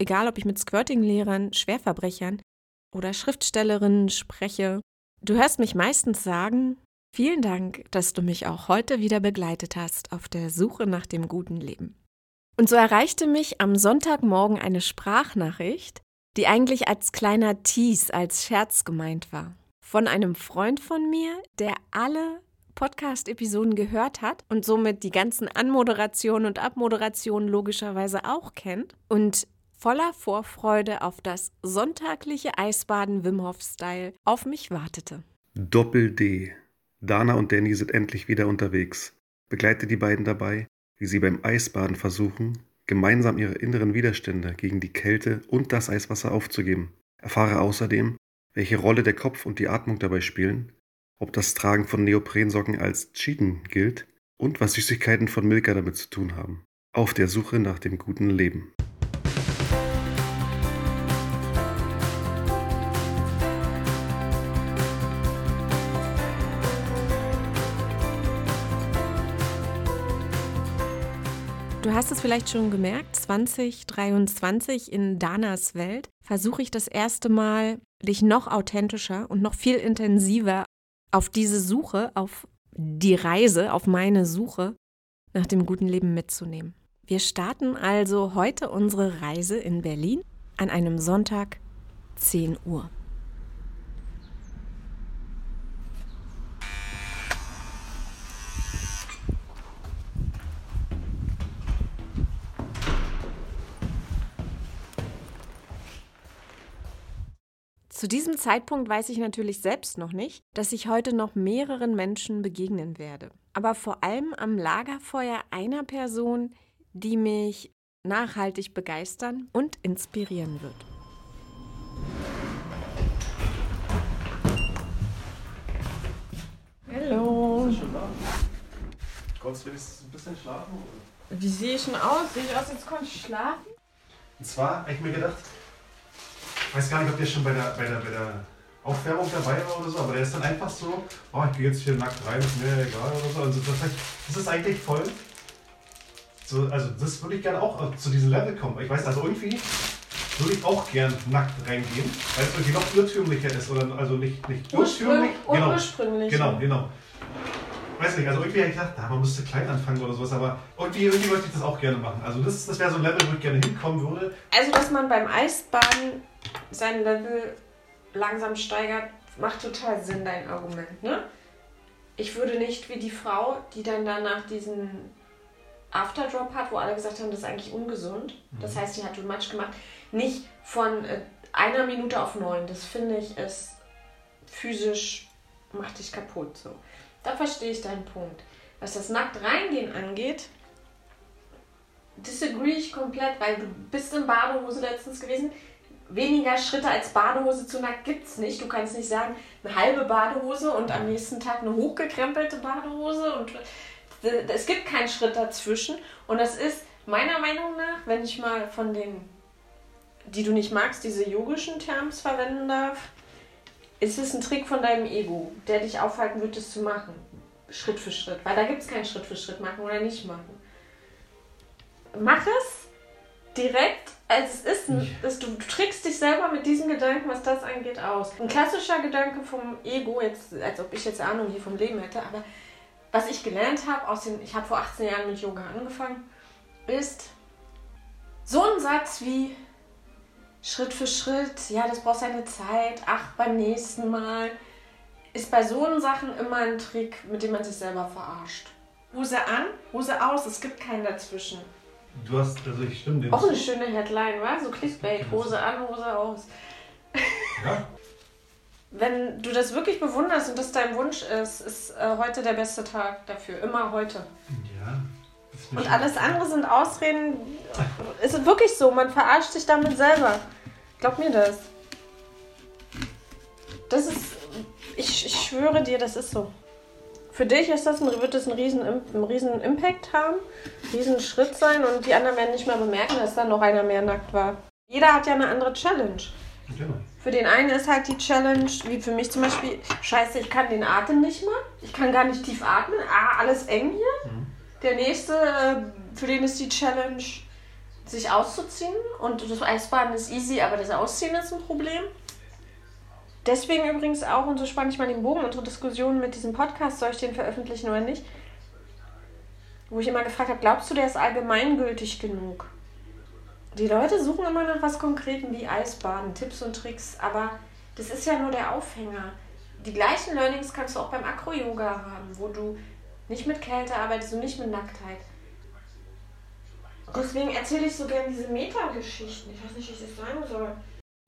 egal ob ich mit Squirting-Lehrern, Schwerverbrechern oder Schriftstellerinnen spreche, du hörst mich meistens sagen, vielen Dank, dass du mich auch heute wieder begleitet hast auf der Suche nach dem guten Leben. Und so erreichte mich am Sonntagmorgen eine Sprachnachricht, die eigentlich als kleiner Tease, als Scherz gemeint war. Von einem Freund von mir, der alle Podcast-Episoden gehört hat und somit die ganzen Anmoderationen und Abmoderationen logischerweise auch kennt und voller Vorfreude auf das sonntagliche Eisbaden Wim Hof Style auf mich wartete. Doppel D. Dana und Danny sind endlich wieder unterwegs. Begleite die beiden dabei, wie sie beim Eisbaden versuchen, gemeinsam ihre inneren Widerstände gegen die Kälte und das Eiswasser aufzugeben. Erfahre außerdem, welche Rolle der Kopf und die Atmung dabei spielen, ob das Tragen von Neoprensocken als Cheaten gilt und was Süßigkeiten von Milka damit zu tun haben. Auf der Suche nach dem guten Leben. Du hast es vielleicht schon gemerkt, 2023 in Danas Welt versuche ich das erste Mal, dich noch authentischer und noch viel intensiver auf diese Suche, auf die Reise, auf meine Suche nach dem guten Leben mitzunehmen. Wir starten also heute unsere Reise in Berlin an einem Sonntag 10 Uhr. Zu diesem Zeitpunkt weiß ich natürlich selbst noch nicht, dass ich heute noch mehreren Menschen begegnen werde. Aber vor allem am Lagerfeuer einer Person, die mich nachhaltig begeistern und inspirieren wird. Hallo. Bist du schon da? Konntest du wenigstens ein bisschen schlafen? Oder? Wie sehe ich denn aus? Sehe ich aus, jetzt konnte ich schlafen? Und zwar habe ich mir gedacht, ich weiß gar nicht, ob der schon bei der, bei der, bei der Aufwärmung dabei war oder so, aber der ist dann einfach so, oh, ich gehe jetzt hier nackt rein, ist mir egal oder so. Also das, heißt, das ist eigentlich voll. So, also das würde ich gerne auch zu diesem Level kommen. Ich weiß, also irgendwie würde ich auch gern nackt reingehen, weil es irgendwie noch irrtümlicher ist. Oder also nicht, nicht irrtümlich. Genau, Ursprünglich. genau, genau. Weiß nicht, also irgendwie habe ich gedacht, ah, man müsste klein anfangen oder sowas, aber irgendwie, irgendwie möchte ich das auch gerne machen. Also das, das wäre so ein Level, wo ich gerne hinkommen würde. Also, dass man beim Eisbaden sein Level langsam steigert, macht total Sinn, dein Argument, ne? Ich würde nicht wie die Frau, die dann danach diesen Afterdrop hat, wo alle gesagt haben, das ist eigentlich ungesund. Das heißt, die hat too much gemacht. Nicht von äh, einer Minute auf neun. Das finde ich ist physisch macht dich kaputt. So. Da verstehe ich deinen Punkt. Was das nackt reingehen angeht, disagree ich komplett, weil du bist in Badehose letztens gewesen. Weniger Schritte als Badehose zu nackt gibt es nicht. Du kannst nicht sagen, eine halbe Badehose und am nächsten Tag eine hochgekrempelte Badehose. Und es gibt keinen Schritt dazwischen. Und das ist meiner Meinung nach, wenn ich mal von den, die du nicht magst, diese yogischen Terms verwenden darf, ist es ein Trick von deinem Ego, der dich aufhalten wird, es zu machen. Schritt für Schritt. Weil da gibt es keinen Schritt für Schritt machen oder nicht machen. Mach es direkt, es ist. Ein, dass du, trickst dich selber mit diesem Gedanken, was das angeht, aus. Ein klassischer Gedanke vom Ego, jetzt, als ob ich jetzt Ahnung hier vom Leben hätte, aber was ich gelernt habe, aus den, ich habe vor 18 Jahren mit Yoga angefangen, ist so ein Satz wie Schritt für Schritt, ja, das braucht seine Zeit, ach, beim nächsten Mal, ist bei so Sachen immer ein Trick, mit dem man sich selber verarscht. Hose an, Hose aus, es gibt keinen dazwischen. Du hast, also ich stimme dem Auch eine schöne Headline, wa? So Clickbait, Hose an, Hose aus. Ja, Wenn du das wirklich bewunderst und das dein Wunsch ist, ist äh, heute der beste Tag dafür. Immer heute. ja. Und alles andere sind Ausreden. Ist wirklich so, man verarscht sich damit selber. Glaub mir das. Das ist. Ich, ich schwöre dir, das ist so. Für dich ist das ein, wird das einen riesen, einen riesen Impact haben, einen riesen Schritt sein und die anderen werden nicht mehr bemerken, dass da noch einer mehr nackt war. Jeder hat ja eine andere Challenge. Genau. Für den einen ist halt die Challenge, wie für mich zum Beispiel, scheiße, ich kann den Atem nicht mehr. Ich kann gar nicht tief atmen. Ah, alles eng hier. Der nächste, für den ist die Challenge, sich auszuziehen. Und das Eisbaden ist easy, aber das Ausziehen ist ein Problem. Deswegen übrigens auch, und so spanne ich mal den Bogen, unsere Diskussion mit diesem Podcast, soll ich den veröffentlichen oder nicht, wo ich immer gefragt habe, glaubst du, der ist allgemeingültig genug? Die Leute suchen immer nach was Konkretem wie Eisbaden, Tipps und Tricks, aber das ist ja nur der Aufhänger. Die gleichen Learnings kannst du auch beim Acro-Yoga haben, wo du nicht mit Kälte arbeitest und nicht mit Nacktheit. Deswegen erzähle ich so gerne diese Metageschichten. Ich weiß nicht, wie ich das sagen soll.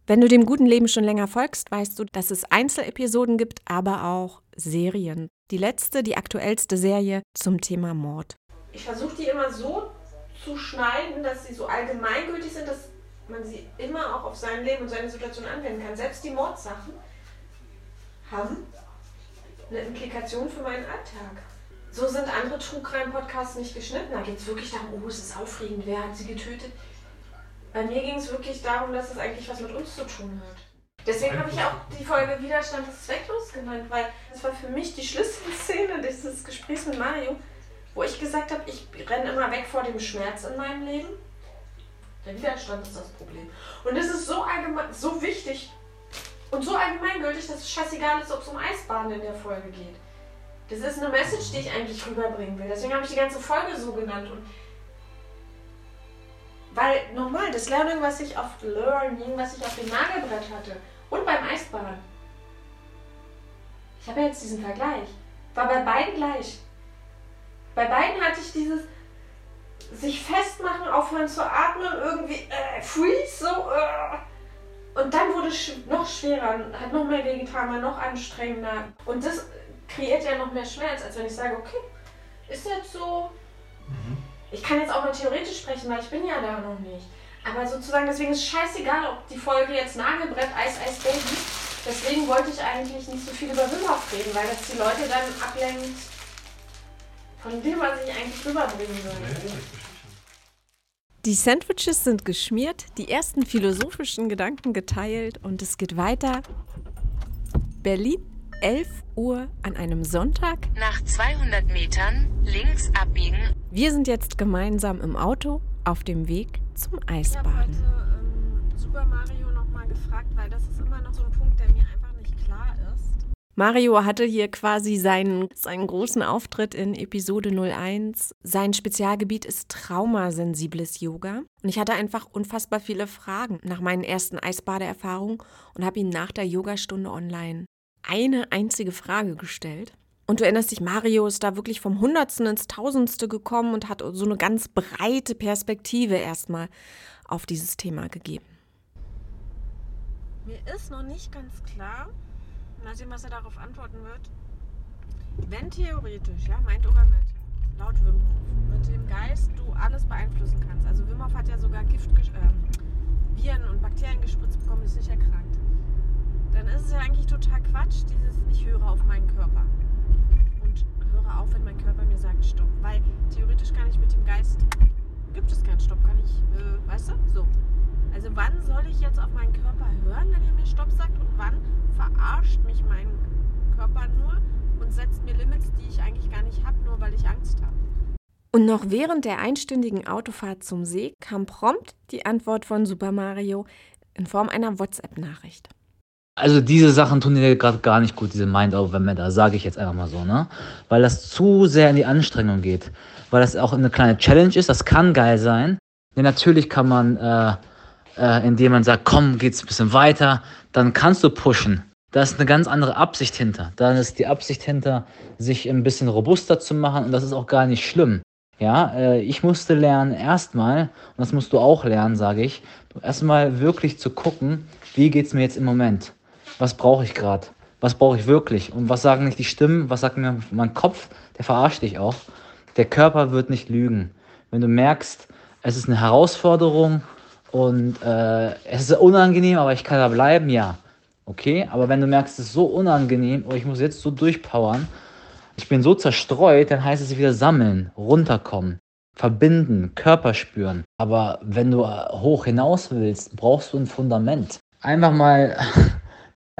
Wenn du dem guten Leben schon länger folgst, weißt du, dass es Einzelepisoden gibt, aber auch Serien. Die letzte, die aktuellste Serie zum Thema Mord. Ich versuche die immer so zu schneiden, dass sie so allgemeingültig sind, dass man sie immer auch auf sein Leben und seine Situation anwenden kann. Selbst die Mordsachen haben eine Implikation für meinen Alltag. So sind andere True Crime Podcasts nicht geschnitten. Da geht es wirklich darum, oh, es ist aufregend, wer hat sie getötet. Bei mir ging es wirklich darum, dass es eigentlich was mit uns zu tun hat. Deswegen habe ich auch die Folge Widerstand ist zwecklos genannt, weil das war für mich die Schlüsselszene dieses Gesprächs mit Mario, wo ich gesagt habe, ich renne immer weg vor dem Schmerz in meinem Leben. Der Widerstand ist das Problem. Und es ist so allgemein, so wichtig und so allgemeingültig, dass es scheißegal ist, ob es um Eisbahnen in der Folge geht. Das ist eine Message, die ich eigentlich rüberbringen will. Deswegen habe ich die ganze Folge so genannt. Und weil nochmal, das Learning, was ich auf Learning, was ich auf dem Nagelbrett hatte und beim Eisbahn. Ich habe ja jetzt diesen Vergleich. War bei beiden gleich. Bei beiden hatte ich dieses sich festmachen, aufhören zu atmen, irgendwie äh, freeze, so. Äh. Und dann wurde es noch schwerer, hat noch mehr wehgetan, war noch anstrengender. Und das kreiert ja noch mehr Schmerz, als wenn ich sage, okay, ist jetzt so. Mhm. Ich kann jetzt auch mal theoretisch sprechen, weil ich bin ja da noch nicht. Aber sozusagen, deswegen ist es scheißegal, ob die Folge jetzt Nagelbrett, Eis, Eis, Baby. Deswegen wollte ich eigentlich nicht so viel über Wim reden, weil das die Leute dann ablenkt von dem, was ich eigentlich rüberbringen will. Die Sandwiches sind geschmiert, die ersten philosophischen Gedanken geteilt und es geht weiter. Berlin 11 Uhr an einem Sonntag. Nach 200 Metern links abbiegen. Wir sind jetzt gemeinsam im Auto auf dem Weg zum Eisbaden. Ich habe heute ähm, Super Mario nochmal gefragt, weil das ist immer noch so ein Punkt, der mir einfach nicht klar ist. Mario hatte hier quasi seinen, seinen großen Auftritt in Episode 01. Sein Spezialgebiet ist traumasensibles Yoga. Und ich hatte einfach unfassbar viele Fragen nach meinen ersten Eisbadeerfahrungen und habe ihn nach der Yogastunde online eine einzige Frage gestellt. Und du erinnerst dich, Mario ist da wirklich vom Hundertsten ins Tausendste gekommen und hat so eine ganz breite Perspektive erstmal auf dieses Thema gegeben. Mir ist noch nicht ganz klar, mal sehen, was er darauf antworten wird. Wenn theoretisch, ja, meint Obermelt, laut Wim Hof, mit dem Geist du alles beeinflussen kannst. Also Wim Hof hat ja sogar Gift, äh, Viren und Bakterien gespritzt bekommen, ist nicht erkrankt dann ist es ja eigentlich total Quatsch, dieses ich höre auf meinen Körper. Und höre auf, wenn mein Körper mir sagt Stopp. Weil theoretisch kann ich mit dem Geist, gibt es keinen Stopp, kann ich, äh, weißt du? So. Also wann soll ich jetzt auf meinen Körper hören, wenn er mir Stopp sagt? Und wann verarscht mich mein Körper nur und setzt mir Limits, die ich eigentlich gar nicht habe, nur weil ich Angst habe? Und noch während der einstündigen Autofahrt zum See kam prompt die Antwort von Super Mario in Form einer WhatsApp-Nachricht. Also diese Sachen tun dir gerade gar nicht gut, diese Mind-Over-Matter, sage ich jetzt einfach mal so, ne? Weil das zu sehr in die Anstrengung geht. Weil das auch eine kleine Challenge ist, das kann geil sein. Denn natürlich kann man, äh, äh, indem man sagt, komm, geht's ein bisschen weiter, dann kannst du pushen. Da ist eine ganz andere Absicht hinter. Da ist die Absicht hinter, sich ein bisschen robuster zu machen und das ist auch gar nicht schlimm. Ja, äh, ich musste lernen, erstmal, und das musst du auch lernen, sage ich, erstmal wirklich zu gucken, wie geht's mir jetzt im Moment was brauche ich gerade? Was brauche ich wirklich? Und was sagen nicht die Stimmen? Was sagt mir mein Kopf? Der verarscht dich auch. Der Körper wird nicht lügen. Wenn du merkst, es ist eine Herausforderung und äh, es ist unangenehm, aber ich kann da bleiben, ja. Okay, aber wenn du merkst, es ist so unangenehm, oh, ich muss jetzt so durchpowern, ich bin so zerstreut, dann heißt es wieder sammeln, runterkommen, verbinden, Körper spüren. Aber wenn du hoch hinaus willst, brauchst du ein Fundament. Einfach mal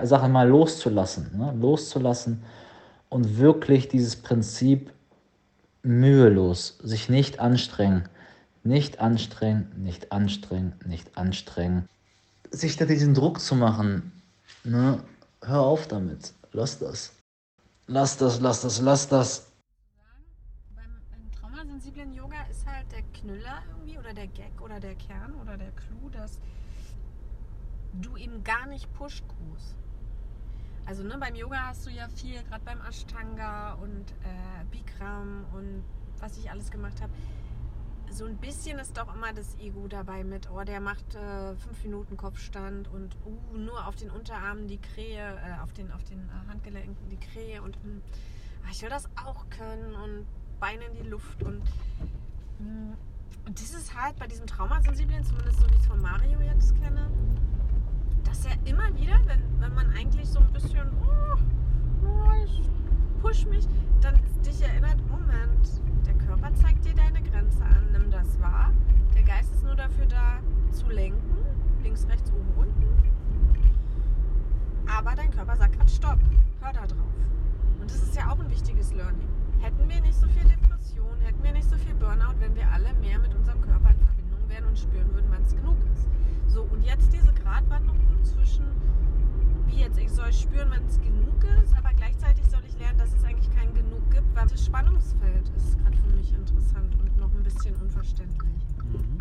Sachen mal loszulassen, ne? loszulassen und wirklich dieses Prinzip mühelos, sich nicht anstrengen, Nicht anstrengen, nicht anstrengen, nicht anstrengen. Sich da diesen Druck zu machen, ne? Hör auf damit. Lass das. Lass das, lass das, lass das. Beim traumasensiblen Yoga ist halt der Knüller irgendwie oder der Gag oder der Kern oder der Clou, dass du eben gar nicht groß. Also ne, beim Yoga hast du ja viel, gerade beim Ashtanga und äh, Bikram und was ich alles gemacht habe. So ein bisschen ist doch immer das Ego dabei mit, oh, der macht äh, fünf Minuten Kopfstand und uh, nur auf den Unterarmen die Krähe, äh, auf den, auf den äh, Handgelenken die Krähe und mh, ah, ich will das auch können und Beine in die Luft und mh, und das ist halt bei diesem Traumasensiblen, zumindest so wie ich es von Mario jetzt kenne, dass er immer wieder, wenn, wenn man eigentlich so ein bisschen, oh, oh, ich push mich, dann dich erinnert, Moment, der Körper zeigt dir deine Grenze an, nimm das wahr. Der Geist ist nur dafür da, zu lenken, links, rechts, oben, unten. Aber dein Körper sagt gerade Stopp, hör da drauf. Und das ist ja auch ein wichtiges Learning. Hätten wir nicht so viel Depression, hätten wir nicht so viel Burnout, wenn wir alle mehr mit unserem Körper in Wären und spüren würden, wann es genug ist. So, und jetzt diese Gratwanderung zwischen, wie jetzt, ich soll spüren, wann es genug ist, aber gleichzeitig soll ich lernen, dass es eigentlich kein Genug gibt, weil das Spannungsfeld ist gerade für mich interessant und noch ein bisschen unverständlich. Mhm.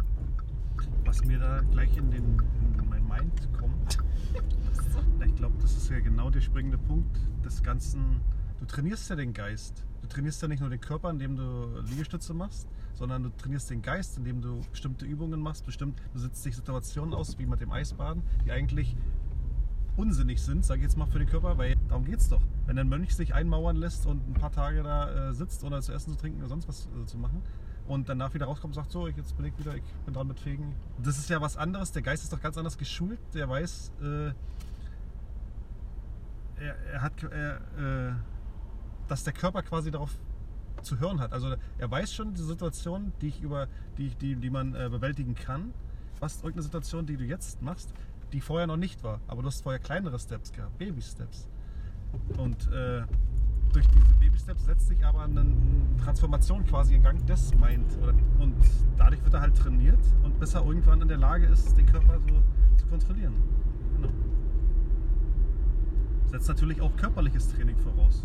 Was mir da gleich in, den, in mein Mind kommt, ich glaube, das ist ja genau der springende Punkt des Ganzen. Du trainierst ja den Geist. Du trainierst ja nicht nur den Körper, indem du Liegestütze machst, sondern du trainierst den Geist, indem du bestimmte Übungen machst, bestimmt, du setzt dich Situationen aus, wie mit dem Eisbaden, die eigentlich unsinnig sind, sage ich jetzt mal für den Körper, weil darum geht es doch. Wenn ein Mönch sich einmauern lässt und ein paar Tage da äh, sitzt, ohne zu essen, zu trinken oder sonst was äh, zu machen und danach wieder rauskommt und sagt, so, ich, jetzt bin ich wieder, ich bin dran mit Fegen. Das ist ja was anderes, der Geist ist doch ganz anders geschult, der weiß, äh, er, er, hat, äh, dass der Körper quasi darauf zu hören hat. Also er weiß schon die Situation, die ich über, die, die, die man äh, bewältigen kann. Was irgendeine Situation, die du jetzt machst, die vorher noch nicht war. Aber du hast vorher kleinere Steps gehabt, Baby-Steps. Und äh, durch diese Baby-Steps setzt sich aber eine Transformation quasi in Gang des Mind. Und dadurch wird er halt trainiert und bis er irgendwann in der Lage ist, den Körper so zu kontrollieren. Genau. Setzt natürlich auch körperliches Training voraus.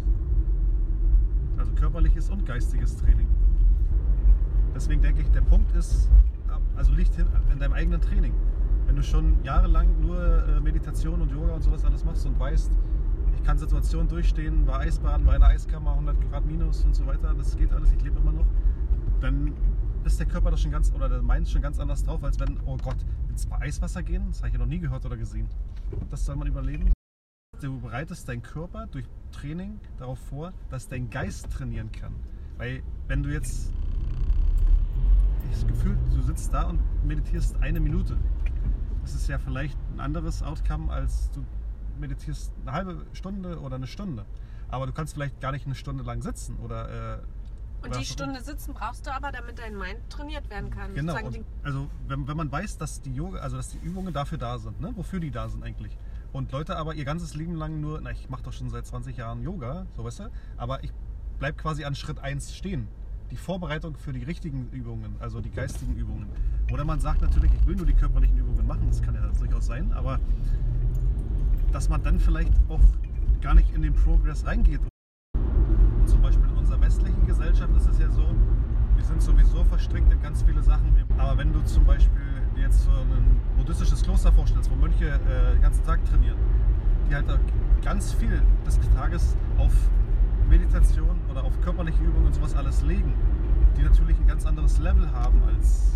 Also körperliches und geistiges Training. Deswegen denke ich, der Punkt ist, also liegt in deinem eigenen Training. Wenn du schon jahrelang nur äh, Meditation und Yoga und sowas alles machst und weißt, ich kann Situationen durchstehen, war Eisbaden, war in der Eiskammer, 100 Grad minus und so weiter, das geht alles, ich lebe immer noch, dann ist der Körper das schon ganz, oder der Mind schon ganz anders drauf, als wenn, oh Gott, ins Eiswasser gehen, das habe ich ja noch nie gehört oder gesehen. Das soll man überleben. Du bereitest deinen Körper durch Training darauf vor, dass dein Geist trainieren kann. Weil wenn du jetzt das Gefühl, du sitzt da und meditierst eine Minute, das ist ja vielleicht ein anderes Outcome, als du meditierst eine halbe Stunde oder eine Stunde. Aber du kannst vielleicht gar nicht eine Stunde lang sitzen oder äh, und die Stunde sitzen brauchst du aber, damit dein Mind trainiert werden kann. Genau. Also wenn, wenn man weiß, dass die Yoga, also dass die Übungen dafür da sind, ne? wofür die da sind eigentlich. Und Leute aber ihr ganzes Leben lang nur, na ich mache doch schon seit 20 Jahren Yoga, so weißt du, aber ich bleibe quasi an Schritt 1 stehen. Die Vorbereitung für die richtigen Übungen, also die geistigen Übungen. Oder man sagt natürlich, ich will nur die körperlichen Übungen machen, das kann ja durchaus sein, aber dass man dann vielleicht auch gar nicht in den Progress reingeht. Zum Beispiel in unserer westlichen Gesellschaft ist es ja so, wir sind sowieso verstrickt in ganz viele Sachen. Aber wenn du zum Beispiel jetzt so ein buddhistisches Kloster vorstellst, wo Mönche äh, den ganzen Tag trainieren, die halt ganz viel des Tages auf Meditation oder auf körperliche Übungen und sowas alles legen, die natürlich ein ganz anderes Level haben, als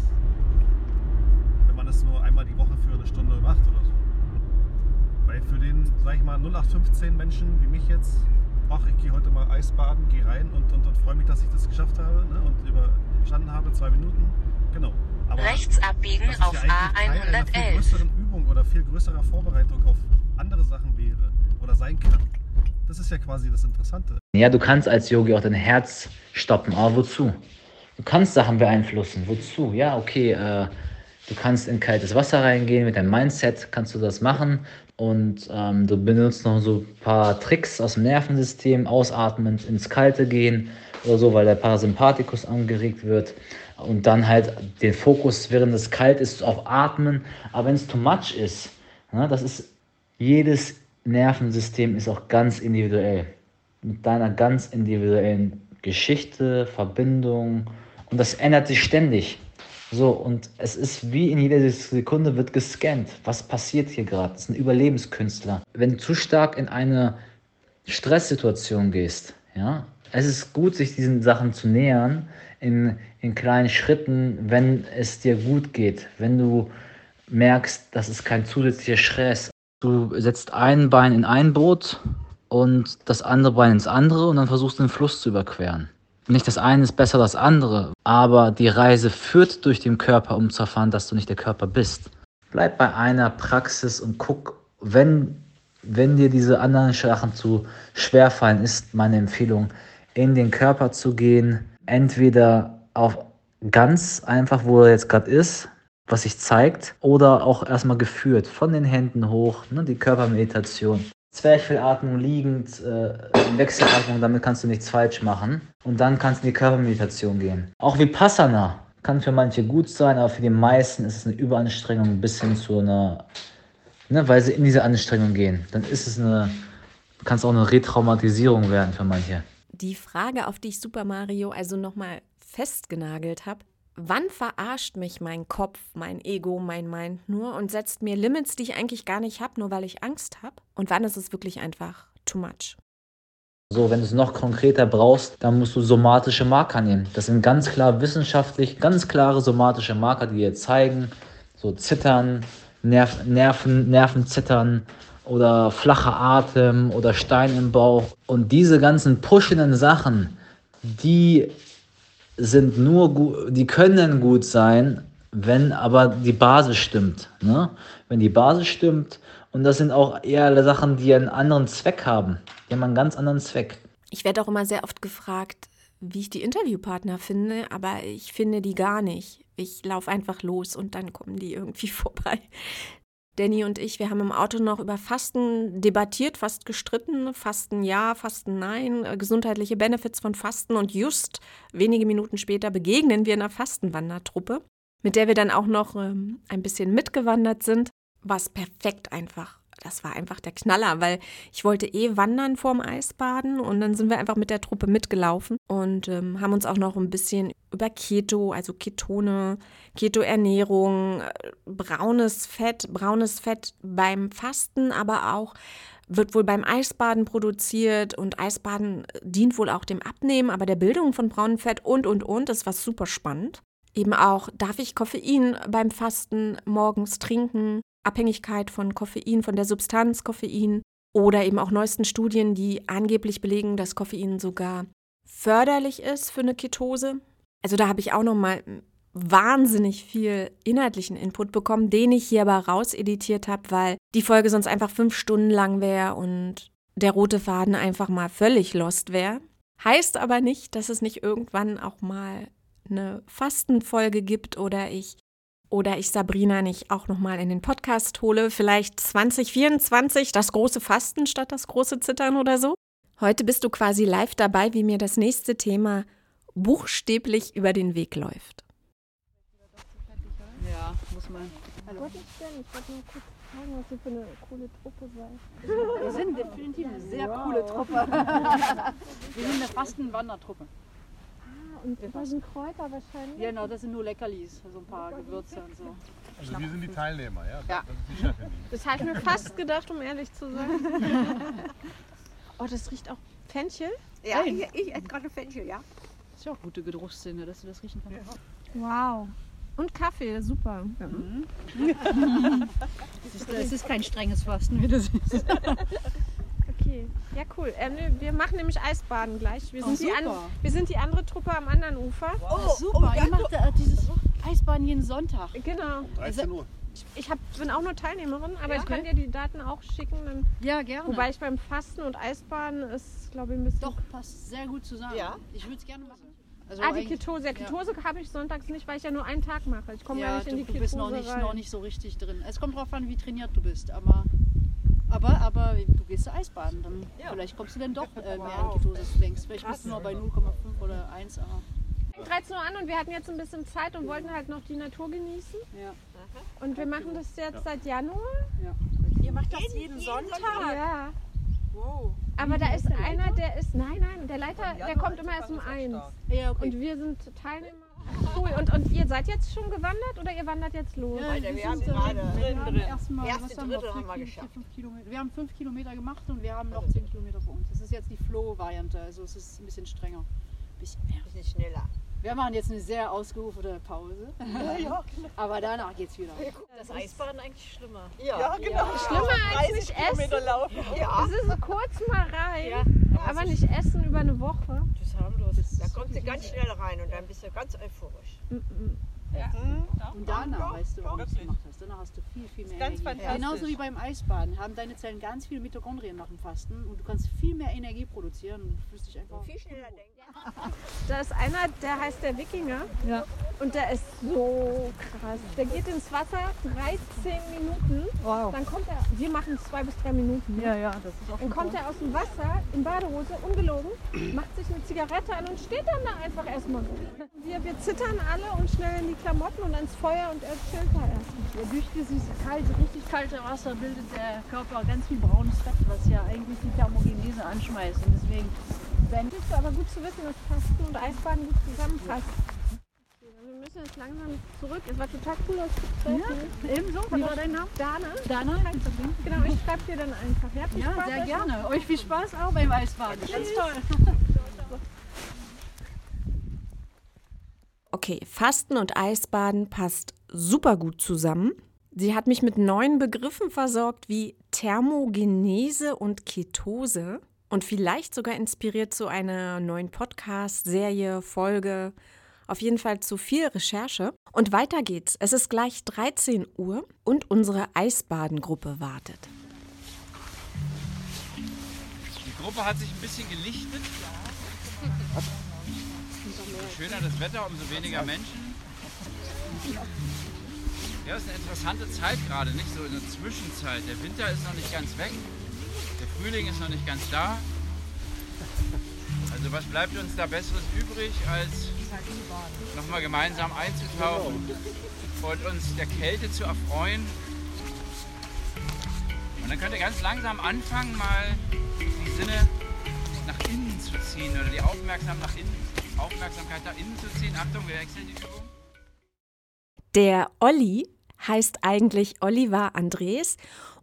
wenn man es nur einmal die Woche für eine Stunde macht oder so. Weil für den, sag ich mal, 0815 Menschen wie mich jetzt, ach, ich gehe heute mal Eisbaden, gehe rein und, und, und freue mich, dass ich das geschafft habe ne, und überstanden habe, zwei Minuten, genau. Aber Rechts abbiegen auf ja A111. viel größeren Übung oder viel größerer Vorbereitung auf andere Sachen wäre oder sein kann. Das ist ja quasi das Interessante. Ja, du kannst als Yogi auch dein Herz stoppen. Aber wozu? Du kannst Sachen beeinflussen. Wozu? Ja, okay. Äh, du kannst in kaltes Wasser reingehen. Mit deinem Mindset kannst du das machen. Und ähm, du benutzt noch so ein paar Tricks aus dem Nervensystem, ausatmend ins Kalte gehen oder so, weil der Parasympathikus angeregt wird. Und dann halt den Fokus, während es kalt ist, auf Atmen. Aber wenn es too much ist, ne, das ist jedes Nervensystem ist auch ganz individuell. Mit deiner ganz individuellen Geschichte, Verbindung. Und das ändert sich ständig. So, und es ist wie in jeder Sekunde wird gescannt. Was passiert hier gerade? Das ist ein Überlebenskünstler. Wenn du zu stark in eine Stresssituation gehst, ja, es ist gut, sich diesen Sachen zu nähern, in, in kleinen Schritten, wenn es dir gut geht, wenn du merkst, das ist kein zusätzlicher Stress. Du setzt ein Bein in ein Boot und das andere Bein ins andere und dann versuchst du den Fluss zu überqueren. Nicht das eine ist besser als das andere, aber die Reise führt durch den Körper, um zu erfahren, dass du nicht der Körper bist. Bleib bei einer Praxis und guck, wenn, wenn dir diese anderen Sachen zu schwer fallen, ist meine Empfehlung, in den Körper zu gehen, entweder auf ganz einfach, wo er jetzt gerade ist, was sich zeigt, oder auch erstmal geführt, von den Händen hoch, ne, die Körpermeditation. Zwerchfellatmung liegend, äh, Wechselatmung, damit kannst du nichts falsch machen. Und dann kannst du in die Körpermeditation gehen. Auch Vipassana kann für manche gut sein, aber für die meisten ist es eine Überanstrengung bis hin zu einer, ne, weil sie in diese Anstrengung gehen. Dann ist es eine, kann es auch eine Retraumatisierung werden für manche. Die Frage, auf die ich Super Mario also nochmal festgenagelt habe, wann verarscht mich mein Kopf, mein Ego, mein Mind nur und setzt mir Limits, die ich eigentlich gar nicht habe, nur weil ich Angst habe? Und wann ist es wirklich einfach too much? So, wenn du es noch konkreter brauchst, dann musst du somatische Marker nehmen. Das sind ganz klar wissenschaftlich, ganz klare somatische Marker, die dir zeigen, so Zittern, Nerv, Nerven, Nervenzittern oder flacher Atem oder Stein im Bauch. Und diese ganzen pushenden Sachen, die sind nur gut, die können gut sein, wenn aber die Basis stimmt. Ne? Wenn die Basis stimmt, und das sind auch eher Sachen, die einen anderen Zweck haben. Die haben einen ganz anderen Zweck. Ich werde auch immer sehr oft gefragt, wie ich die Interviewpartner finde, aber ich finde die gar nicht. Ich laufe einfach los und dann kommen die irgendwie vorbei. Danny und ich, wir haben im Auto noch über Fasten debattiert, fast gestritten. Fasten ja, Fasten nein, äh, gesundheitliche Benefits von Fasten. Und just wenige Minuten später begegnen wir einer Fastenwandertruppe, mit der wir dann auch noch ähm, ein bisschen mitgewandert sind. Was perfekt einfach das war einfach der Knaller, weil ich wollte eh wandern vorm Eisbaden und dann sind wir einfach mit der Truppe mitgelaufen und ähm, haben uns auch noch ein bisschen über Keto, also Ketone, Ketoernährung, äh, braunes Fett, braunes Fett beim Fasten, aber auch wird wohl beim Eisbaden produziert und Eisbaden dient wohl auch dem Abnehmen, aber der Bildung von braunem Fett und, und, und. Das war super spannend. Eben auch, darf ich Koffein beim Fasten morgens trinken? Abhängigkeit von Koffein, von der Substanz Koffein oder eben auch neuesten Studien, die angeblich belegen, dass Koffein sogar förderlich ist für eine Ketose. Also da habe ich auch noch mal wahnsinnig viel inhaltlichen Input bekommen, den ich hier aber rauseditiert habe, weil die Folge sonst einfach fünf Stunden lang wäre und der rote Faden einfach mal völlig lost wäre. Heißt aber nicht, dass es nicht irgendwann auch mal eine Fastenfolge gibt oder ich oder ich Sabrina nicht auch nochmal in den Podcast hole, vielleicht 2024 das große Fasten statt das große Zittern oder so. Heute bist du quasi live dabei, wie mir das nächste Thema buchstäblich über den Weg läuft. Ja, muss man. Hallo. Ich wollte nur kurz fragen, was ihr für eine coole Truppe seid. Wir sind definitiv eine sehr coole Truppe. Wir sind eine Fastenwandertruppe. Und da sind Kräuter wahrscheinlich. Genau, das sind nur Leckerlis, so ein paar Gewürze und so. Also wir sind die Teilnehmer, ja? Ja. Das. Das habe ich mir fast gedacht, um ehrlich zu sein. oh, das riecht auch Fenchel. Ja, ich, ich esse gerade Fenchel, ja. Das ist ja auch gute Geruchssinne, dass du das riechen kannst. Wow. Und Kaffee, super. Das ist, das ist kein strenges Fasten, wie du siehst. Okay, ja cool. Ähm, wir machen nämlich Eisbaden gleich. Wir Oh, sind, die, an, wir sind die andere Truppe am anderen Ufer. Oh, super, ihr macht äh, dieses Eisbaden jeden Sonntag. Genau. 13 Uhr. Ich hab, bin auch nur Teilnehmerin, aber Ja? ich kann dir die Daten auch schicken. Dann, Ja, gerne. wobei ich beim Fasten und Eisbaden ist, glaube ich, ein bisschen. Doch, passt sehr gut zusammen. Ja. Ich würde es gerne machen. Also Ah, die Ketose. Ja, Ketose habe ich sonntags nicht, weil ich ja nur einen Tag mache. Ich komme ja, Ja, nicht in du, die du Ketose bist noch nicht, rein. noch nicht so richtig drin. Es kommt drauf an, wie trainiert du bist, aber Aber, aber du gehst zu Eisbaden, dann vielleicht kommst du dann doch äh, mehr in Ketose längst. Vielleicht bist du nur bei 0,5 oder 1, aber 13 Uhr an und wir hatten jetzt ein bisschen Zeit und wollten halt noch die Natur genießen. ja. Und wir machen das jetzt seit Januar. ja. Ihr macht das jeden Sonntag? Ja. Wow. Aber da ist einer, der ist, nein, nein, der Leiter, der kommt immer erst um eins. Ja, okay. Und wir sind Teilnehmer. Cool. Und, und ihr seid jetzt schon gewandert oder ihr wandert jetzt los? Ja, Alter, wir haben sind, gerade wir haben drin. erstmal, Erste was haben wir, Drittel haben wir geschafft. vier, fünf Kilometer. Wir haben fünf Kilometer gemacht und wir haben noch zehn Kilometer vor uns. Das ist jetzt die Flow-Variante, also es ist ein bisschen strenger. Bisschen mehr. Bisschen schneller. Wir machen jetzt eine sehr ausgerufene Pause, Ja, aber danach geht's wieder. Das Eisbaden eigentlich schlimmer. ja, genau. Schlimmer als nicht essen. laufen. Ja. Das ist kurz mal rein, Ja. aber nicht essen über eine Woche. Das ist harmlos. Da kommt sie ganz schnell rein und dann bist du ganz euphorisch. Und danach, weißt du, warum du es gemacht hast. Danach hast du viel, viel mehr ganz Energie. fantastisch. Genauso wie beim Eisbaden haben deine Zellen ganz viele Mitochondrien nach dem Fasten und du kannst viel mehr Energie produzieren und du fühlst dich einfach Viel schneller denken. Da ist einer, der heißt der Wikinger. Ja. Und der ist so krass. Der geht ins Wasser 13 Minuten. Wow. Dann kommt er, wir machen zwei bis drei Minuten. Ja, ja, das ist auch Dann kommt er aus dem Wasser in Badehose, ungelogen, macht sich eine Zigarette an und steht dann da einfach erstmal. Wir, wir zittern alle und schnell in die Klamotten und ans Feuer und er chillt da erstmal. Ja, durch dieses kalte, richtig kalte Wasser bildet der Körper ganz viel braunes Fett, was ja eigentlich die Thermogenese anschmeißt. Und deswegen, Das ist aber gut zu wissen, dass Fasten und Eisbaden gut zusammenpassen. Wir müssen jetzt langsam zurück. Es war total cool, euch zu treffen. ebenso, wie war dein Name? Dana. Dana? Genau, ich schreibe dir dann einfach. Ja, viel Ja, Spaß sehr gerne. Euch viel Spaß auch beim Eisbaden. Ganz toll. Okay, Fasten und Eisbaden passt super gut zusammen. Sie hat mich mit neuen Begriffen versorgt wie Thermogenese und Ketose und vielleicht sogar inspiriert zu einer neuen Podcast-Serie, Folge. Auf jeden Fall zu viel Recherche. Und weiter geht's. Es ist gleich 13 Uhr und unsere Eisbadengruppe wartet. Die Gruppe hat sich ein bisschen gelichtet. Je schöner das Wetter, umso weniger Menschen. Ja, es ist eine interessante Zeit gerade, nicht so in der Zwischenzeit. Der Winter ist noch nicht ganz weg, der Frühling ist noch nicht ganz da. Also was bleibt uns da Besseres übrig, als nochmal gemeinsam einzutauchen und uns der Kälte zu erfreuen. Und dann könnt ihr ganz langsam anfangen, mal die Sinne nach innen zu ziehen oder die Aufmerksam nach innen, Aufmerksamkeit nach innen zu ziehen. Achtung, wir wechseln die Übung. Der Olli heißt eigentlich Oliver Andres.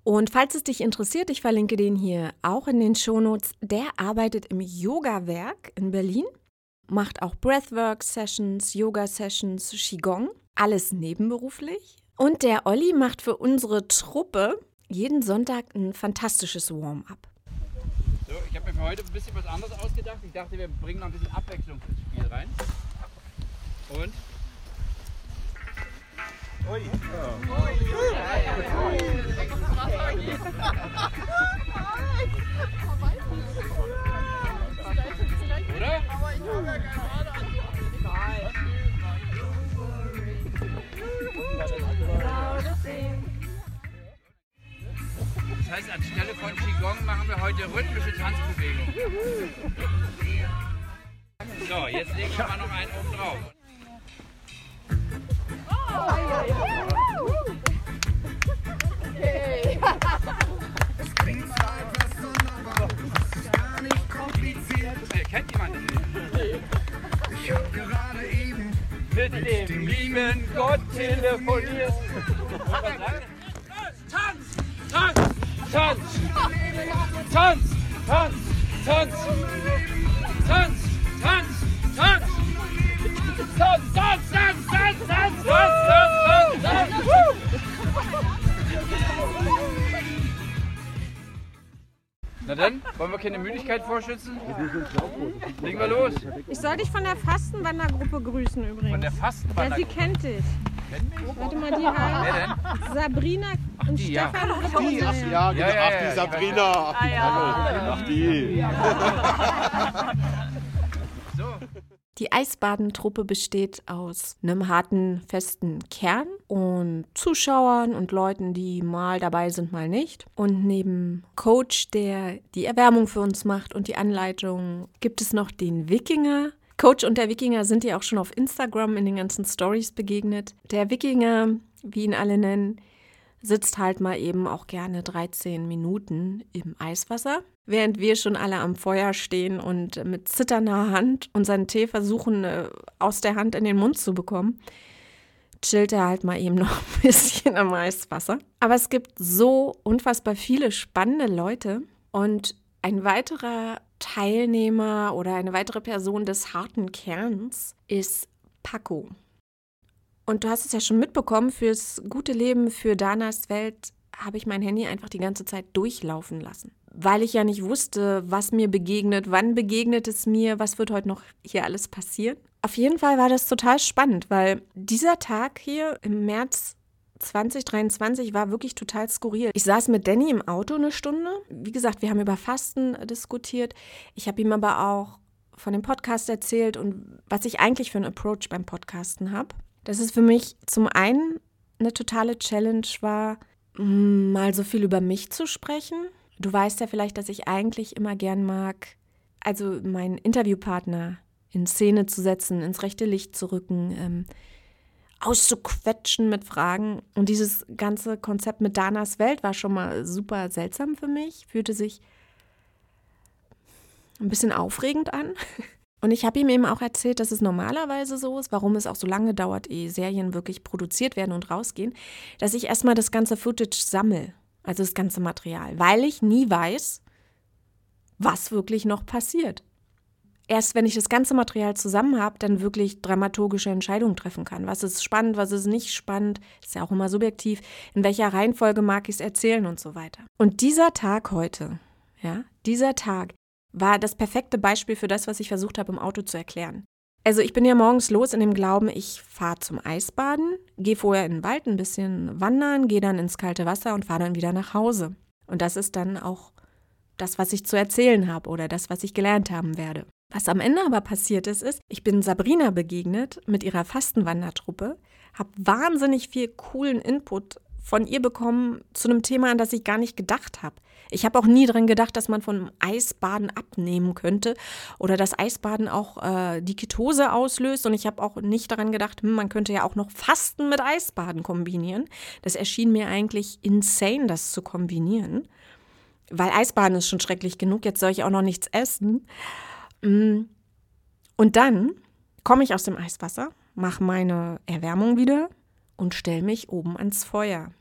Und falls es dich interessiert, ich verlinke den hier auch in den Shownotes. Der arbeitet im Yoga-Werk in Berlin, macht auch Breathwork-Sessions, Yoga-Sessions, Qigong, alles nebenberuflich. Und der Olli macht für unsere Truppe jeden Sonntag ein fantastisches Warm-up. So, ich habe mir für heute ein bisschen was anderes ausgedacht. Ich dachte, wir bringen noch ein bisschen Abwechslung ins Spiel rein. Und? Das heißt, anstelle von Qigong machen wir heute rhythmische Tanzbewegungen. So, jetzt legen wir mal noch einen oben drauf. Äh, kennt jemand den? Ich hab gerade eben mit dem lieben Gott telefoniert. Tanz! Tanz! Tanz! Tanz! Tanz! Tanz! Tanz! Tanz! Tanz! Tanz! Tanz! Tanz! Tanz! Tanz! Tanz! Tanz! Tanz! Na dann, wollen wir keine Müdigkeit vorschützen? Legen wir los. Ich soll dich von der Fastenwandergruppe grüßen übrigens. Von der ja, sie Fastenwandergruppe. kennt dich. Warte mal, die heißt? Sabrina und die, ja. Stefan. Ach, die, ach, ja, genau. Ja, ja, ach, ja, die ja. Sabrina. Ach, die, Ah, ja. ach, die. So, Die Eisbadentruppe besteht aus einem harten, festen Kern und Zuschauern und Leuten, die mal dabei sind, mal nicht. Und neben Coach, der die Erwärmung für uns macht und die Anleitung, gibt es noch den Wikinger. Coach und der Wikinger sind ja auch schon auf Instagram in den ganzen Stories begegnet. Der Wikinger, wie ihn alle nennen, sitzt halt mal eben auch gerne 13 Minuten im Eiswasser, während wir schon alle am Feuer stehen und mit zitternder Hand unseren Tee versuchen äh, aus der Hand in den Mund zu bekommen, chillt er halt mal eben noch ein bisschen am Eiswasser. Aber es gibt so unfassbar viele spannende Leute und ein weiterer Teilnehmer oder eine weitere Person des harten Kerns ist Paco. Und du hast es ja schon mitbekommen, fürs gute Leben, für Danas Welt habe ich mein Handy einfach die ganze Zeit durchlaufen lassen. Weil ich ja nicht wusste, was mir begegnet, wann begegnet es mir, was wird heute noch hier alles passieren. Auf jeden Fall war das total spannend, weil dieser Tag hier im März 2023 war wirklich total skurril. Ich saß mit Danny im Auto eine Stunde. Wie gesagt, wir haben über Fasten diskutiert. Ich habe ihm aber auch von dem Podcast erzählt und was ich eigentlich für einen Approach beim Podcasten habe dass es für mich zum einen eine totale Challenge war, mal so viel über mich zu sprechen. Du weißt ja vielleicht, dass ich eigentlich immer gern mag, also meinen Interviewpartner in Szene zu setzen, ins rechte Licht zu rücken, ähm, auszuquetschen mit Fragen. Und dieses ganze Konzept mit Danas Welt war schon mal super seltsam für mich, fühlte sich ein bisschen aufregend an. Und ich habe ihm eben auch erzählt, dass es normalerweise so ist, warum es auch so lange dauert, ehe Serien wirklich produziert werden und rausgehen, dass ich erstmal das ganze Footage sammle, also das ganze Material, weil ich nie weiß, was wirklich noch passiert. Erst wenn ich das ganze Material zusammen habe, dann wirklich dramaturgische Entscheidungen treffen kann. Was ist spannend, was ist nicht spannend, ist ja auch immer subjektiv. In welcher Reihenfolge mag ich es erzählen und so weiter. Und dieser Tag heute, ja, dieser Tag, war das perfekte Beispiel für das, was ich versucht habe im Auto zu erklären. Also ich bin ja morgens los in dem Glauben, ich fahre zum Eisbaden, gehe vorher in den Wald ein bisschen wandern, gehe dann ins kalte Wasser und fahre dann wieder nach Hause. Und das ist dann auch das, was ich zu erzählen habe oder das, was ich gelernt haben werde. Was am Ende aber passiert ist, ist, ich bin Sabrina begegnet mit ihrer Fastenwandertruppe, habe wahnsinnig viel coolen Input von ihr bekommen zu einem Thema, an das ich gar nicht gedacht habe. Ich habe auch nie daran gedacht, dass man von Eisbaden abnehmen könnte oder dass Eisbaden auch äh, die Ketose auslöst. Und ich habe auch nicht daran gedacht, hm, man könnte ja auch noch Fasten mit Eisbaden kombinieren. Das erschien mir eigentlich insane, das zu kombinieren. Weil Eisbaden ist schon schrecklich genug, jetzt soll ich auch noch nichts essen. Mm. Und dann komme ich aus dem Eiswasser, mache meine Erwärmung wieder und stelle mich oben ans Feuer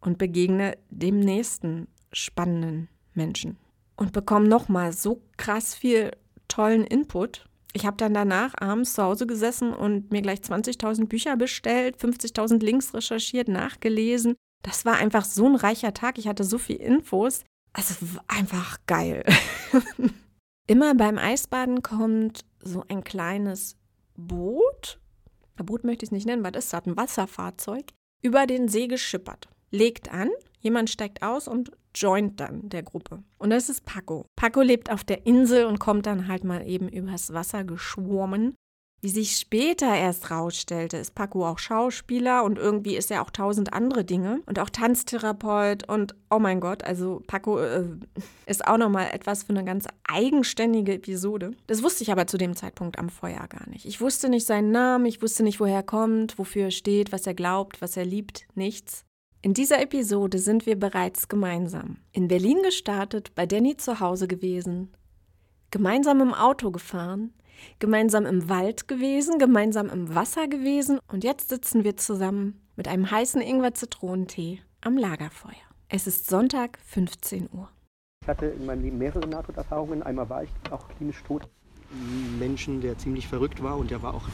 und begegne dem nächsten spannenden Menschen und bekomme nochmal so krass viel tollen Input. Ich habe dann danach abends zu Hause gesessen und mir gleich 20.000 Bücher bestellt, 50.000 Links recherchiert, nachgelesen. Das war einfach so ein reicher Tag. Ich hatte so viel Infos. Also einfach geil. Immer beim Eisbaden kommt so ein kleines Boot. Ein Boot möchte ich es nicht nennen, ist das? Ein Wasserfahrzeug. Über den See geschippert. Legt an, jemand steigt aus und joint dann der Gruppe. Und das ist Paco. Paco lebt auf der Insel und kommt dann halt mal eben übers Wasser geschwommen. Wie sich später erst rausstellte, ist Paco auch Schauspieler und irgendwie ist er auch tausend andere Dinge und auch Tanztherapeut und oh mein Gott, also Paco äh, ist auch nochmal etwas für eine ganz eigenständige Episode. Das wusste ich aber zu dem Zeitpunkt am Feuer gar nicht. Ich wusste nicht seinen Namen, ich wusste nicht, woher er kommt, wofür er steht, was er glaubt, was er liebt, nichts. In dieser Episode sind wir bereits gemeinsam. In Berlin gestartet, bei Danny zu Hause gewesen, gemeinsam im Auto gefahren, gemeinsam im Wald gewesen, gemeinsam im Wasser gewesen und jetzt sitzen wir zusammen mit einem heißen Ingwer-Zitronentee am Lagerfeuer. Es ist Sonntag, 15 Uhr. Ich hatte in meinem Leben mehrere Nahtoderfahrungen. Einmal war ich auch klinisch tot. Ein Menschen, der ziemlich verrückt war und der war auch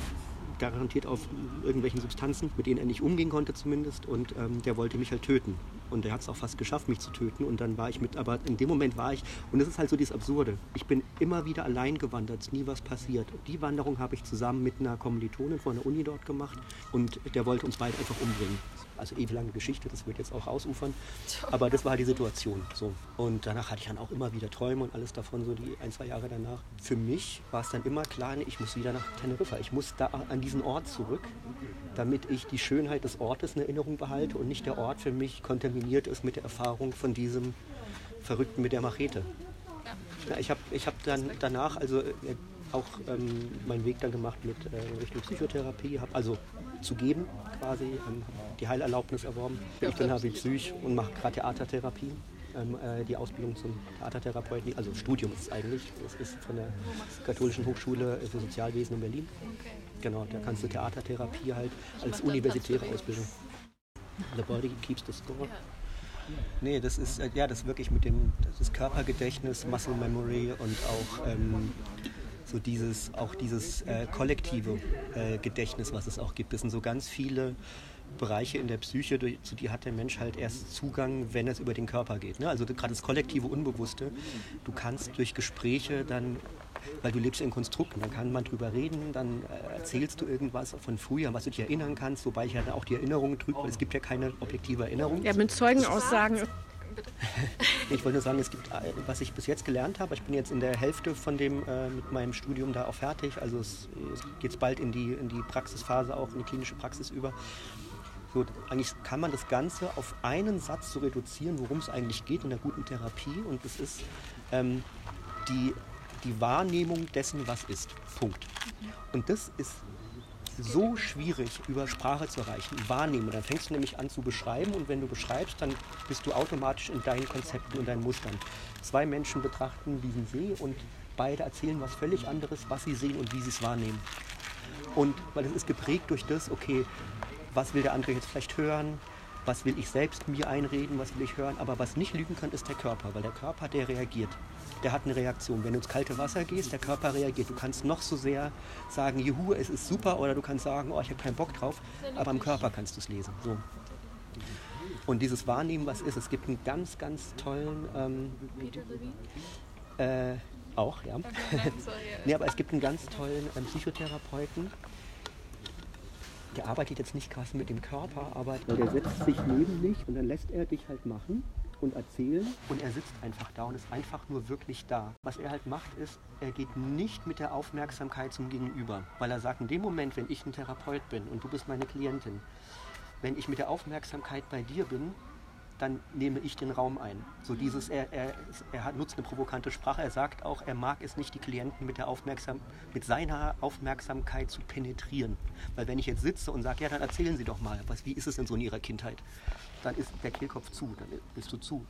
garantiert auf irgendwelchen Substanzen, mit denen er nicht umgehen konnte zumindest. Und ähm, der wollte mich halt töten. Und er hat es auch fast geschafft, mich zu töten. Und dann war ich mit, aber in dem Moment war ich, und das ist halt so dieses Absurde. Ich bin immer wieder allein gewandert, ist nie was passiert. Die Wanderung habe ich zusammen mit einer Kommilitonin von der Uni dort gemacht und der wollte uns beide einfach umbringen. Also ewig lange Geschichte, das wird jetzt auch ausufern. Aber das war die Situation. So. Und danach hatte ich dann auch immer wieder Träume und alles davon, so die ein, zwei Jahre danach. Für mich war es dann immer klar, ich muss wieder nach Teneriffa. Ich muss da an diesen Ort zurück, damit ich die Schönheit des Ortes in Erinnerung behalte und nicht der Ort für mich kontaminiert ist mit der Erfahrung von diesem Verrückten mit der Machete. Ja, ich habe ich hab dann danach also äh, auch ähm, meinen Weg dann gemacht mit äh, Richtung Psychotherapie, habe also zu geben quasi, ähm, die Heilerlaubnis erworben. Ich bin Harvey Psych und mache gerade Theatertherapie. Ähm, äh, die Ausbildung zum Theatertherapeuten, also Studium ist es eigentlich. Das ist von der Katholischen Hochschule für Sozialwesen in Berlin. Genau, da kannst du Theatertherapie halt als universitäre Ausbildung. The body keeps the score. Nee, das ist äh, ja das ist wirklich mit dem das ist Körpergedächtnis, Muscle Memory und auch ähm, so dieses auch dieses äh, kollektive äh, Gedächtnis, was es auch gibt. Das sind so ganz viele Bereiche in der Psyche, durch, zu die hat der Mensch halt erst Zugang, wenn es über den Körper geht. Ne? Also gerade das kollektive Unbewusste. Du kannst durch Gespräche dann weil du lebst in Konstrukten, dann kann man drüber reden, dann äh, erzählst du irgendwas von früher, was du dich erinnern kannst, wobei ich ja dann auch die Erinnerungen trüge, weil es gibt ja keine objektive Erinnerung. Ja, mit Zeugenaussagen. Ich wollte nur sagen, es gibt, äh, was ich bis jetzt gelernt habe, ich bin jetzt in der Hälfte von dem, äh, mit meinem Studium da auch fertig, also es, es geht bald in die, in die Praxisphase auch, in die klinische Praxis über. So, eigentlich kann man das Ganze auf einen Satz so reduzieren, worum es eigentlich geht in der guten Therapie und das ist ähm, die die Wahrnehmung dessen, was ist. Punkt. Und das ist so schwierig über Sprache zu erreichen. Wahrnehmen. Dann fängst du nämlich an zu beschreiben und wenn du beschreibst, dann bist du automatisch in deinen Konzepten und deinen Mustern. Zwei Menschen betrachten diesen See und beide erzählen was völlig anderes, was sie sehen und wie sie es wahrnehmen. Und weil es ist geprägt durch das, okay, was will der andere jetzt vielleicht hören, was will ich selbst mir einreden, was will ich hören, aber was nicht lügen kann, ist der Körper, weil der Körper, der reagiert der hat eine Reaktion. Wenn du ins kalte Wasser gehst, der Körper reagiert. Du kannst noch so sehr sagen, juhu, es ist super, oder du kannst sagen, oh, ich habe keinen Bock drauf, aber im Körper kannst du es lesen. So. Und dieses Wahrnehmen, was ist, es gibt einen ganz, ganz tollen... Ähm, Peter Levine? äh, auch, ja. Okay, nein, sorry, ja. nee, aber es gibt einen ganz tollen ähm, Psychotherapeuten, der arbeitet jetzt nicht krass mit dem Körper, aber der setzt sich neben dich und dann lässt er dich halt machen und erzählen und er sitzt einfach da und ist einfach nur wirklich da. Was er halt macht ist, er geht nicht mit der Aufmerksamkeit zum Gegenüber, weil er sagt, in dem Moment, wenn ich ein Therapeut bin und du bist meine Klientin, wenn ich mit der Aufmerksamkeit bei dir bin, dann nehme ich den Raum ein. So dieses, er, er, er nutzt eine provokante Sprache. Er sagt auch, er mag es nicht, die Klienten mit, der Aufmerksam, mit seiner Aufmerksamkeit zu penetrieren. Weil wenn ich jetzt sitze und sage, ja, dann erzählen Sie doch mal, was, wie ist es denn so in Ihrer Kindheit? Dann ist der Kehlkopf zu, dann bist du zu.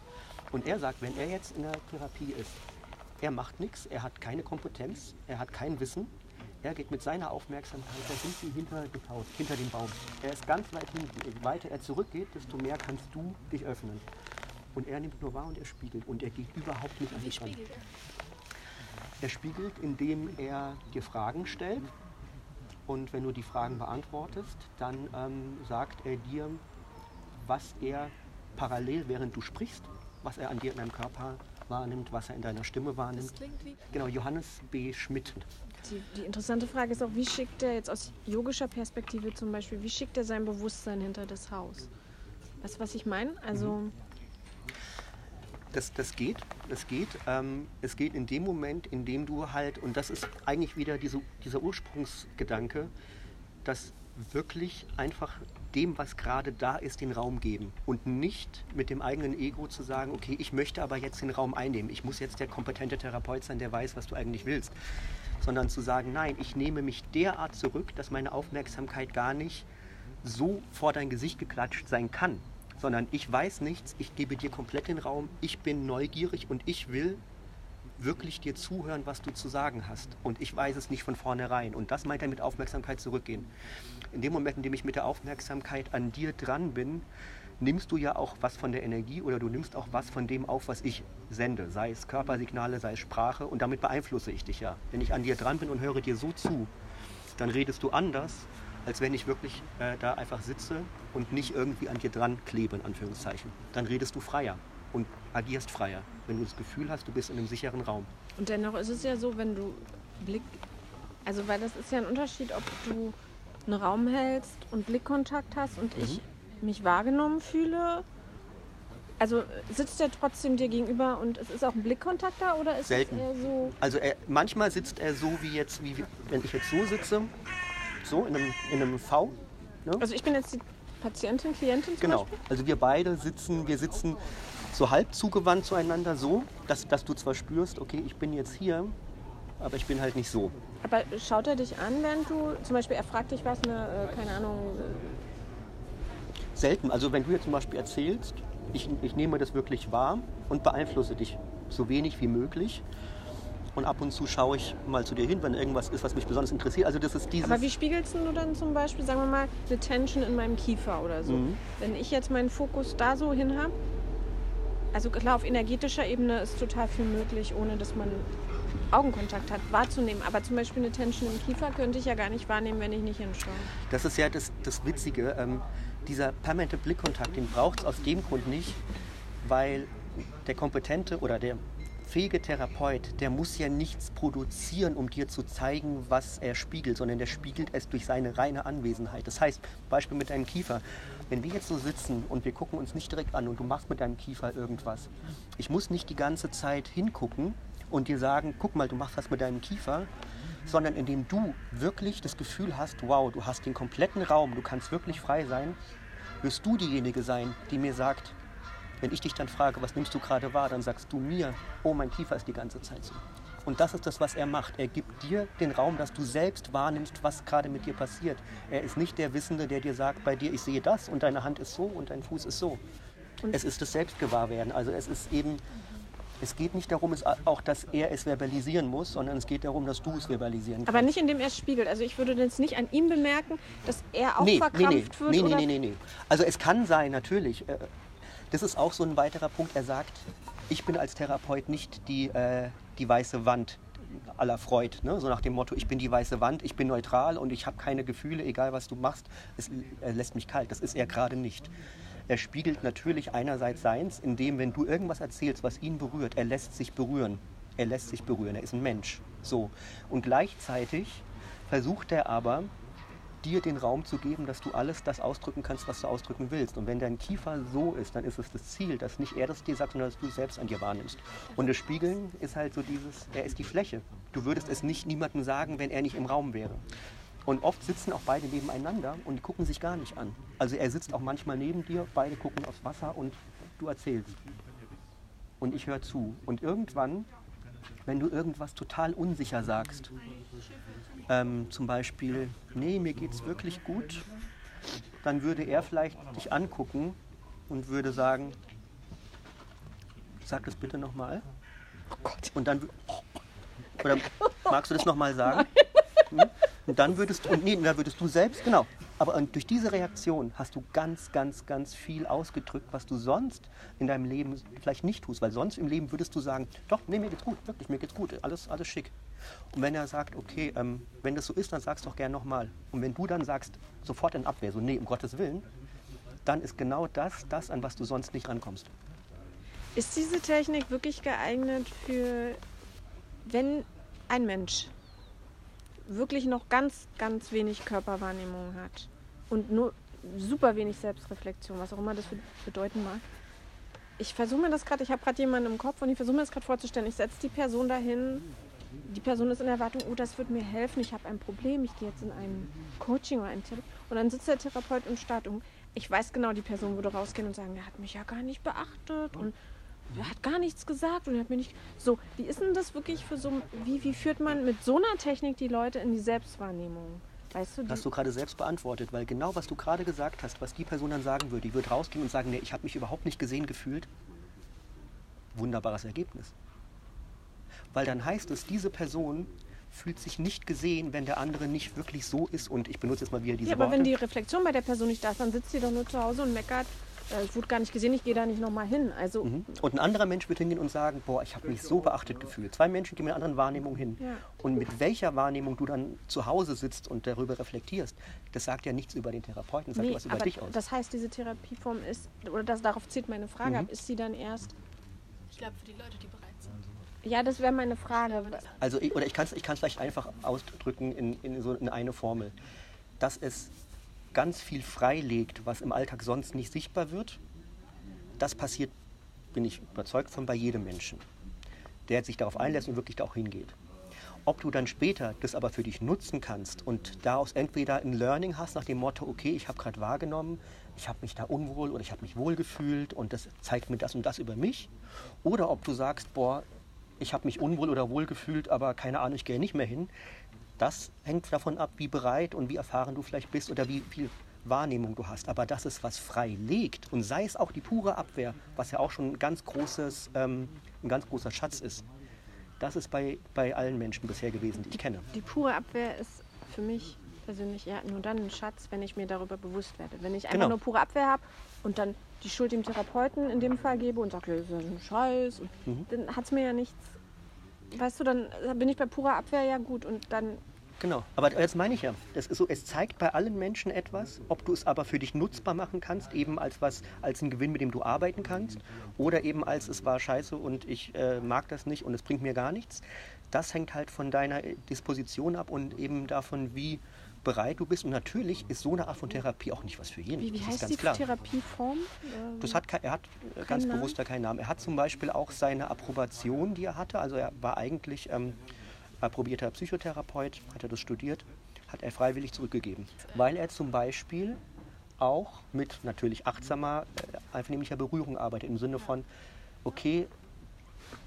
Und er sagt, wenn er jetzt in der Therapie ist, er macht nichts, er hat keine Kompetenz, er hat kein Wissen, er geht mit seiner Aufmerksamkeit da hinten hinter das Haus, hinter dem Baum. Er ist ganz weit hinten. Je weiter er zurückgeht, desto mehr kannst du dich öffnen. Und er nimmt nur wahr und er spiegelt. Und er geht überhaupt nicht an dich ran. er? Er spiegelt, indem er dir Fragen stellt. Und wenn du die Fragen beantwortest, dann ähm, sagt er dir, was er parallel, während du sprichst, was er an dir in deinem Körper wahrnimmt, was er in deiner Stimme wahrnimmt. Das klingt wie. Genau, Johannes B. Schmidt. Die, die interessante Frage ist auch, wie schickt er jetzt aus yogischer Perspektive zum Beispiel, wie schickt er sein Bewusstsein hinter das Haus? Weißt du, was ich meine? Also, Das, das geht, das geht. Ähm, es geht in dem Moment, in dem du halt, und das ist eigentlich wieder diese, dieser Ursprungsgedanke, dass wirklich einfach dem, was gerade da ist, den Raum geben. Und nicht mit dem eigenen Ego zu sagen, okay, ich möchte aber jetzt den Raum einnehmen, ich muss jetzt der kompetente Therapeut sein, der weiß, was du eigentlich willst, sondern zu sagen, nein, ich nehme mich derart zurück, dass meine Aufmerksamkeit gar nicht so vor dein Gesicht geklatscht sein kann, sondern ich weiß nichts, ich gebe dir komplett den Raum, ich bin neugierig und ich will wirklich dir zuhören, was du zu sagen hast. Und ich weiß es nicht von vornherein. Und das meint er mit Aufmerksamkeit zurückgehen. In dem Moment, in dem ich mit der Aufmerksamkeit an dir dran bin, nimmst du ja auch was von der Energie oder du nimmst auch was von dem auf, was ich sende. Sei es Körpersignale, sei es Sprache. Und damit beeinflusse ich dich ja. Wenn ich an dir dran bin und höre dir so zu, dann redest du anders, als wenn ich wirklich äh, da einfach sitze und nicht irgendwie an dir dran klebe, in Anführungszeichen. Dann redest du freier und agierst freier, wenn du das Gefühl hast, du bist in einem sicheren Raum. Und dennoch ist es ja so, wenn du Blick, also weil das ist ja ein Unterschied, ob du einen Raum hältst und Blickkontakt hast und ich mich wahrgenommen fühle. Also sitzt er trotzdem dir gegenüber und es ist auch ein Blickkontakt da oder ist Selten. es eher so? Also er, manchmal sitzt er so wie jetzt, wie wenn ich jetzt so sitze, so in einem, in einem V. Ne? Also ich bin jetzt die Patientin, Klientin zum Genau. Beispiel. Also wir beide sitzen, wir sitzen so halb zugewandt zueinander, so, dass, dass du zwar spürst, okay, ich bin jetzt hier, aber ich bin halt nicht so. Aber schaut er dich an, während du, zum Beispiel er fragt dich was, eine, äh, keine Ahnung, Selten. Also wenn du jetzt zum Beispiel erzählst, ich, ich nehme das wirklich wahr und beeinflusse dich so wenig wie möglich. Und ab und zu schaue ich mal zu dir hin, wenn irgendwas ist, was mich besonders interessiert. Also das ist dieses... Aber wie spiegelst du dann zum Beispiel, sagen wir mal, eine Tension in meinem Kiefer oder so? Mhm. Wenn ich jetzt meinen Fokus da so hin habe, also klar, auf energetischer Ebene ist total viel möglich, ohne dass man Augenkontakt hat, wahrzunehmen. Aber zum Beispiel eine Tension im Kiefer könnte ich ja gar nicht wahrnehmen, wenn ich nicht hinschaue. Das ist ja das, das Witzige. Ähm, dieser permanente Blickkontakt, den braucht es aus dem Grund nicht, weil der kompetente oder der fähige Therapeut, der muss ja nichts produzieren, um dir zu zeigen, was er spiegelt, sondern der spiegelt es durch seine reine Anwesenheit. Das heißt, Beispiel mit deinem Kiefer. Wenn wir jetzt so sitzen und wir gucken uns nicht direkt an und du machst mit deinem Kiefer irgendwas, ich muss nicht die ganze Zeit hingucken und dir sagen, guck mal, du machst was mit deinem Kiefer, sondern indem du wirklich das Gefühl hast, wow, du hast den kompletten Raum, du kannst wirklich frei sein, wirst du diejenige sein, die mir sagt, wenn ich dich dann frage, was nimmst du gerade wahr, dann sagst du mir, oh, mein Kiefer ist die ganze Zeit so. Und das ist das, was er macht. Er gibt dir den Raum, dass du selbst wahrnimmst, was gerade mit dir passiert. Er ist nicht der Wissende, der dir sagt, bei dir, ich sehe das und deine Hand ist so und dein Fuß ist so. es ist das Selbstgewahrwerden. Also es ist eben, es geht nicht darum, es auch, dass er es verbalisieren muss, sondern es geht darum, dass du es verbalisieren kannst. Aber nicht indem er es spiegelt. Also ich würde jetzt nicht an ihm bemerken, dass er auch nee, verkrampft nee, nee. wird. Nee, oder nee, nee, nee, nee. Also es kann sein, natürlich. äh, Das ist auch so ein weiterer Punkt. Er sagt, ich bin als Therapeut nicht die, äh, die weiße Wand aller Freud. Ne? So nach dem Motto, ich bin die weiße Wand, ich bin neutral und ich habe keine Gefühle, egal was du machst, es lässt mich kalt. Das ist er gerade nicht. Er spiegelt natürlich einerseits seins, indem, wenn du irgendwas erzählst, was ihn berührt, er lässt sich berühren. Er lässt sich berühren, er ist ein Mensch. So. Und gleichzeitig versucht er aber, dir den Raum zu geben, dass du alles das ausdrücken kannst, was du ausdrücken willst. Und wenn dein Kiefer so ist, dann ist es das Ziel, dass nicht er das dir sagt, sondern dass du es selbst an dir wahrnimmst. Und das Spiegeln ist halt so dieses, er ist die Fläche. Du würdest es nicht niemandem sagen, wenn er nicht im Raum wäre. Und oft sitzen auch beide nebeneinander und gucken sich gar nicht an. Also er sitzt auch manchmal neben dir, beide gucken aufs Wasser und du erzählst. Und ich höre zu. Und irgendwann, wenn du irgendwas total unsicher sagst, ähm, zum Beispiel, nee, mir geht's wirklich gut, dann würde er vielleicht dich angucken und würde sagen, sag das bitte nochmal. Oh Gott. Und dann, oder magst du das nochmal sagen? Hm? Und dann würdest du, und nee, dann würdest du selbst, genau. Aber durch diese Reaktion hast du ganz, ganz, ganz viel ausgedrückt, was du sonst in deinem Leben vielleicht nicht tust. Weil sonst im Leben würdest du sagen, doch, nee, mir geht's gut, wirklich, mir geht's gut, alles, alles schick. Und wenn er sagt, okay, ähm, wenn das so ist, dann sag's doch gern nochmal. Und wenn du dann sagst, sofort in Abwehr, so, nee, um Gottes Willen, dann ist genau das, das, an was du sonst nicht rankommst. Ist diese Technik wirklich geeignet für, wenn ein Mensch wirklich noch ganz, ganz wenig Körperwahrnehmung hat und nur super wenig Selbstreflexion, was auch immer das bedeuten mag? Ich versuche mir das gerade, ich habe gerade jemanden im Kopf und ich versuche mir das gerade vorzustellen. Ich setze die Person dahin, die Person ist in Erwartung, oh, das wird mir helfen, ich habe ein Problem, ich gehe jetzt in ein Coaching oder ein Therapie. Und dann sitzt der Therapeut und starrt um. Ich weiß genau, die Person würde rausgehen und sagen, er hat mich ja gar nicht beachtet und er hat gar nichts gesagt und er hat mir nicht. So, wie ist denn das wirklich für so. Wie, wie führt man mit so einer Technik die Leute in die Selbstwahrnehmung? Weißt du, Hast du gerade selbst beantwortet, weil genau was du gerade gesagt hast, was die Person dann sagen würde, die würde rausgehen und sagen, nee, ich habe mich überhaupt nicht gesehen gefühlt. Wunderbares Ergebnis. Weil dann heißt es, diese Person fühlt sich nicht gesehen, wenn der andere nicht wirklich so ist. Und ich benutze jetzt mal wieder diese ja, aber Worte. wenn die Reflexion bei der Person nicht da ist, dann sitzt sie doch nur zu Hause und meckert äh, es wurde gar nicht gesehen, ich gehe da nicht nochmal hin. Also Mhm. Und ein anderer Mensch wird hingehen und sagen, boah, ich habe mich so beachtet gefühlt. Zwei Menschen gehen mit einer anderen Wahrnehmung hin. Ja. Und mit welcher Wahrnehmung du dann zu Hause sitzt und darüber reflektierst, das sagt ja nichts über den Therapeuten, das sagt nee, ja was über aber dich aus. das heißt, diese Therapieform ist, oder das, darauf zielt meine Frage Mhm. ab, ist sie dann erst, Ich glaube, für die Leute, die bereit sind. ja, das wäre meine Frage. Also ich, oder ich kann es ich kann's vielleicht einfach ausdrücken in, in so in eine Formel, dass es ganz viel freilegt, was im Alltag sonst nicht sichtbar wird. Das passiert, bin ich überzeugt von, bei jedem Menschen, der sich darauf einlässt und wirklich da auch hingeht. Ob du dann später das aber für dich nutzen kannst und daraus entweder ein Learning hast nach dem Motto, okay, ich habe gerade wahrgenommen, ich habe mich da unwohl oder ich habe mich wohl gefühlt und das zeigt mir das und das über mich. Oder ob du sagst, boah, ich habe mich unwohl oder wohl gefühlt, aber keine Ahnung, ich gehe nicht mehr hin. Das hängt davon ab, wie bereit und wie erfahren du vielleicht bist oder wie viel Wahrnehmung du hast. Aber dass es was frei legt und sei es auch die pure Abwehr, was ja auch schon ein ganz, großes, ähm, ein ganz großer Schatz ist, das ist bei, bei allen Menschen bisher gewesen, die ich kenne. Die pure Abwehr ist für mich persönlich ja nur dann ein Schatz, wenn ich mir darüber bewusst werde. Wenn ich einfach Genau. nur pure Abwehr habe und dann die Schuld dem Therapeuten in dem Fall gebe und sage, ja, das ist ein Scheiß, Mhm. dann hat es mir ja nichts. Weißt du, dann bin ich bei purer Abwehr ja gut und dann Genau, aber das meine ich ja. Das ist so, es zeigt bei allen Menschen etwas, ob du es aber für dich nutzbar machen kannst, eben als was, als ein Gewinn, mit dem du arbeiten kannst, oder eben als es war scheiße und ich äh, mag das nicht und es bringt mir gar nichts. Das hängt halt von deiner äh, Disposition ab und eben davon, wie bereit du bist. Und natürlich ist so eine Art von Therapie auch nicht was für jeden. Wie, wie heißt die klar. Therapieform? Das hat, er hat äh, ganz Namen? bewusst da keinen Namen. Er hat zum Beispiel auch seine Approbation, die er hatte. Also er war eigentlich ähm, approbierter Psychotherapeut, hat er das studiert, hat er freiwillig zurückgegeben. Weil er zum Beispiel auch mit natürlich achtsamer, äh, einvernehmlicher Berührung arbeitet. Im Sinne von, okay,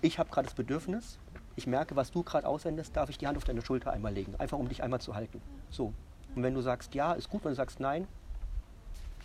ich habe gerade das Bedürfnis, ich merke, was du gerade aussendest, darf ich die Hand auf deine Schulter einmal legen. Einfach um dich einmal zu halten. So. Und wenn du sagst ja, ist gut, wenn du sagst nein,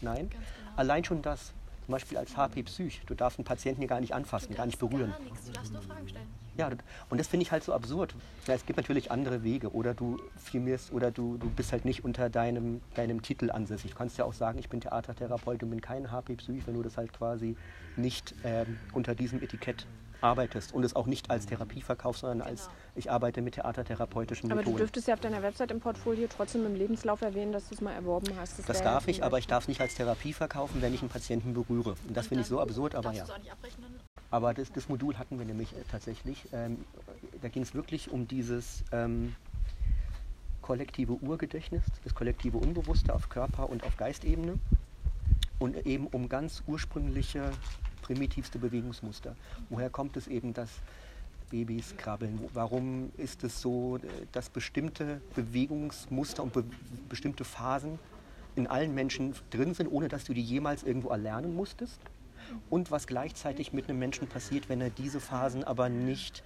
nein. Allein schon das, zum Beispiel als HP Psych, du darfst einen Patienten hier gar nicht anfassen, gar nicht berühren. Gar nichts, du darfst nur Fragen stellen. Ja, und das finde ich halt so absurd. Ja, es gibt natürlich andere Wege. Oder du filmierst oder du, du bist halt nicht unter deinem, deinem Titel ansässig. Du kannst ja auch sagen, ich bin Theatertherapeut und bin kein HP Psych, wenn du das halt quasi nicht ähm, unter diesem Etikett arbeitest und es auch nicht als Therapie verkaufst, sondern als ich arbeite mit theatertherapeutischen aber du Methoden. dürftest ja auf deiner Website im Portfolio trotzdem im Lebenslauf erwähnen, dass du es mal erworben hast. Das wäre darf ich, aber ich darf es nicht als Therapie verkaufen, wenn ich einen Patienten berühre. Und das finde ich so absurd, aber ja. abrechnen? Aber das, das Modul hatten wir nämlich äh, tatsächlich. Ähm, da ging es wirklich um dieses ähm, kollektive Urgedächtnis, das kollektive Unbewusste auf Körper- und auf Geistebene und eben um ganz ursprüngliche, primitivste Bewegungsmuster. Woher kommt es eben, dass Babys krabbeln? Warum ist es so, dass bestimmte Bewegungsmuster und be bestimmte Phasen in allen Menschen drin sind, ohne dass du die jemals irgendwo erlernen musstest? Und was gleichzeitig mit einem Menschen passiert, wenn er diese Phasen aber nicht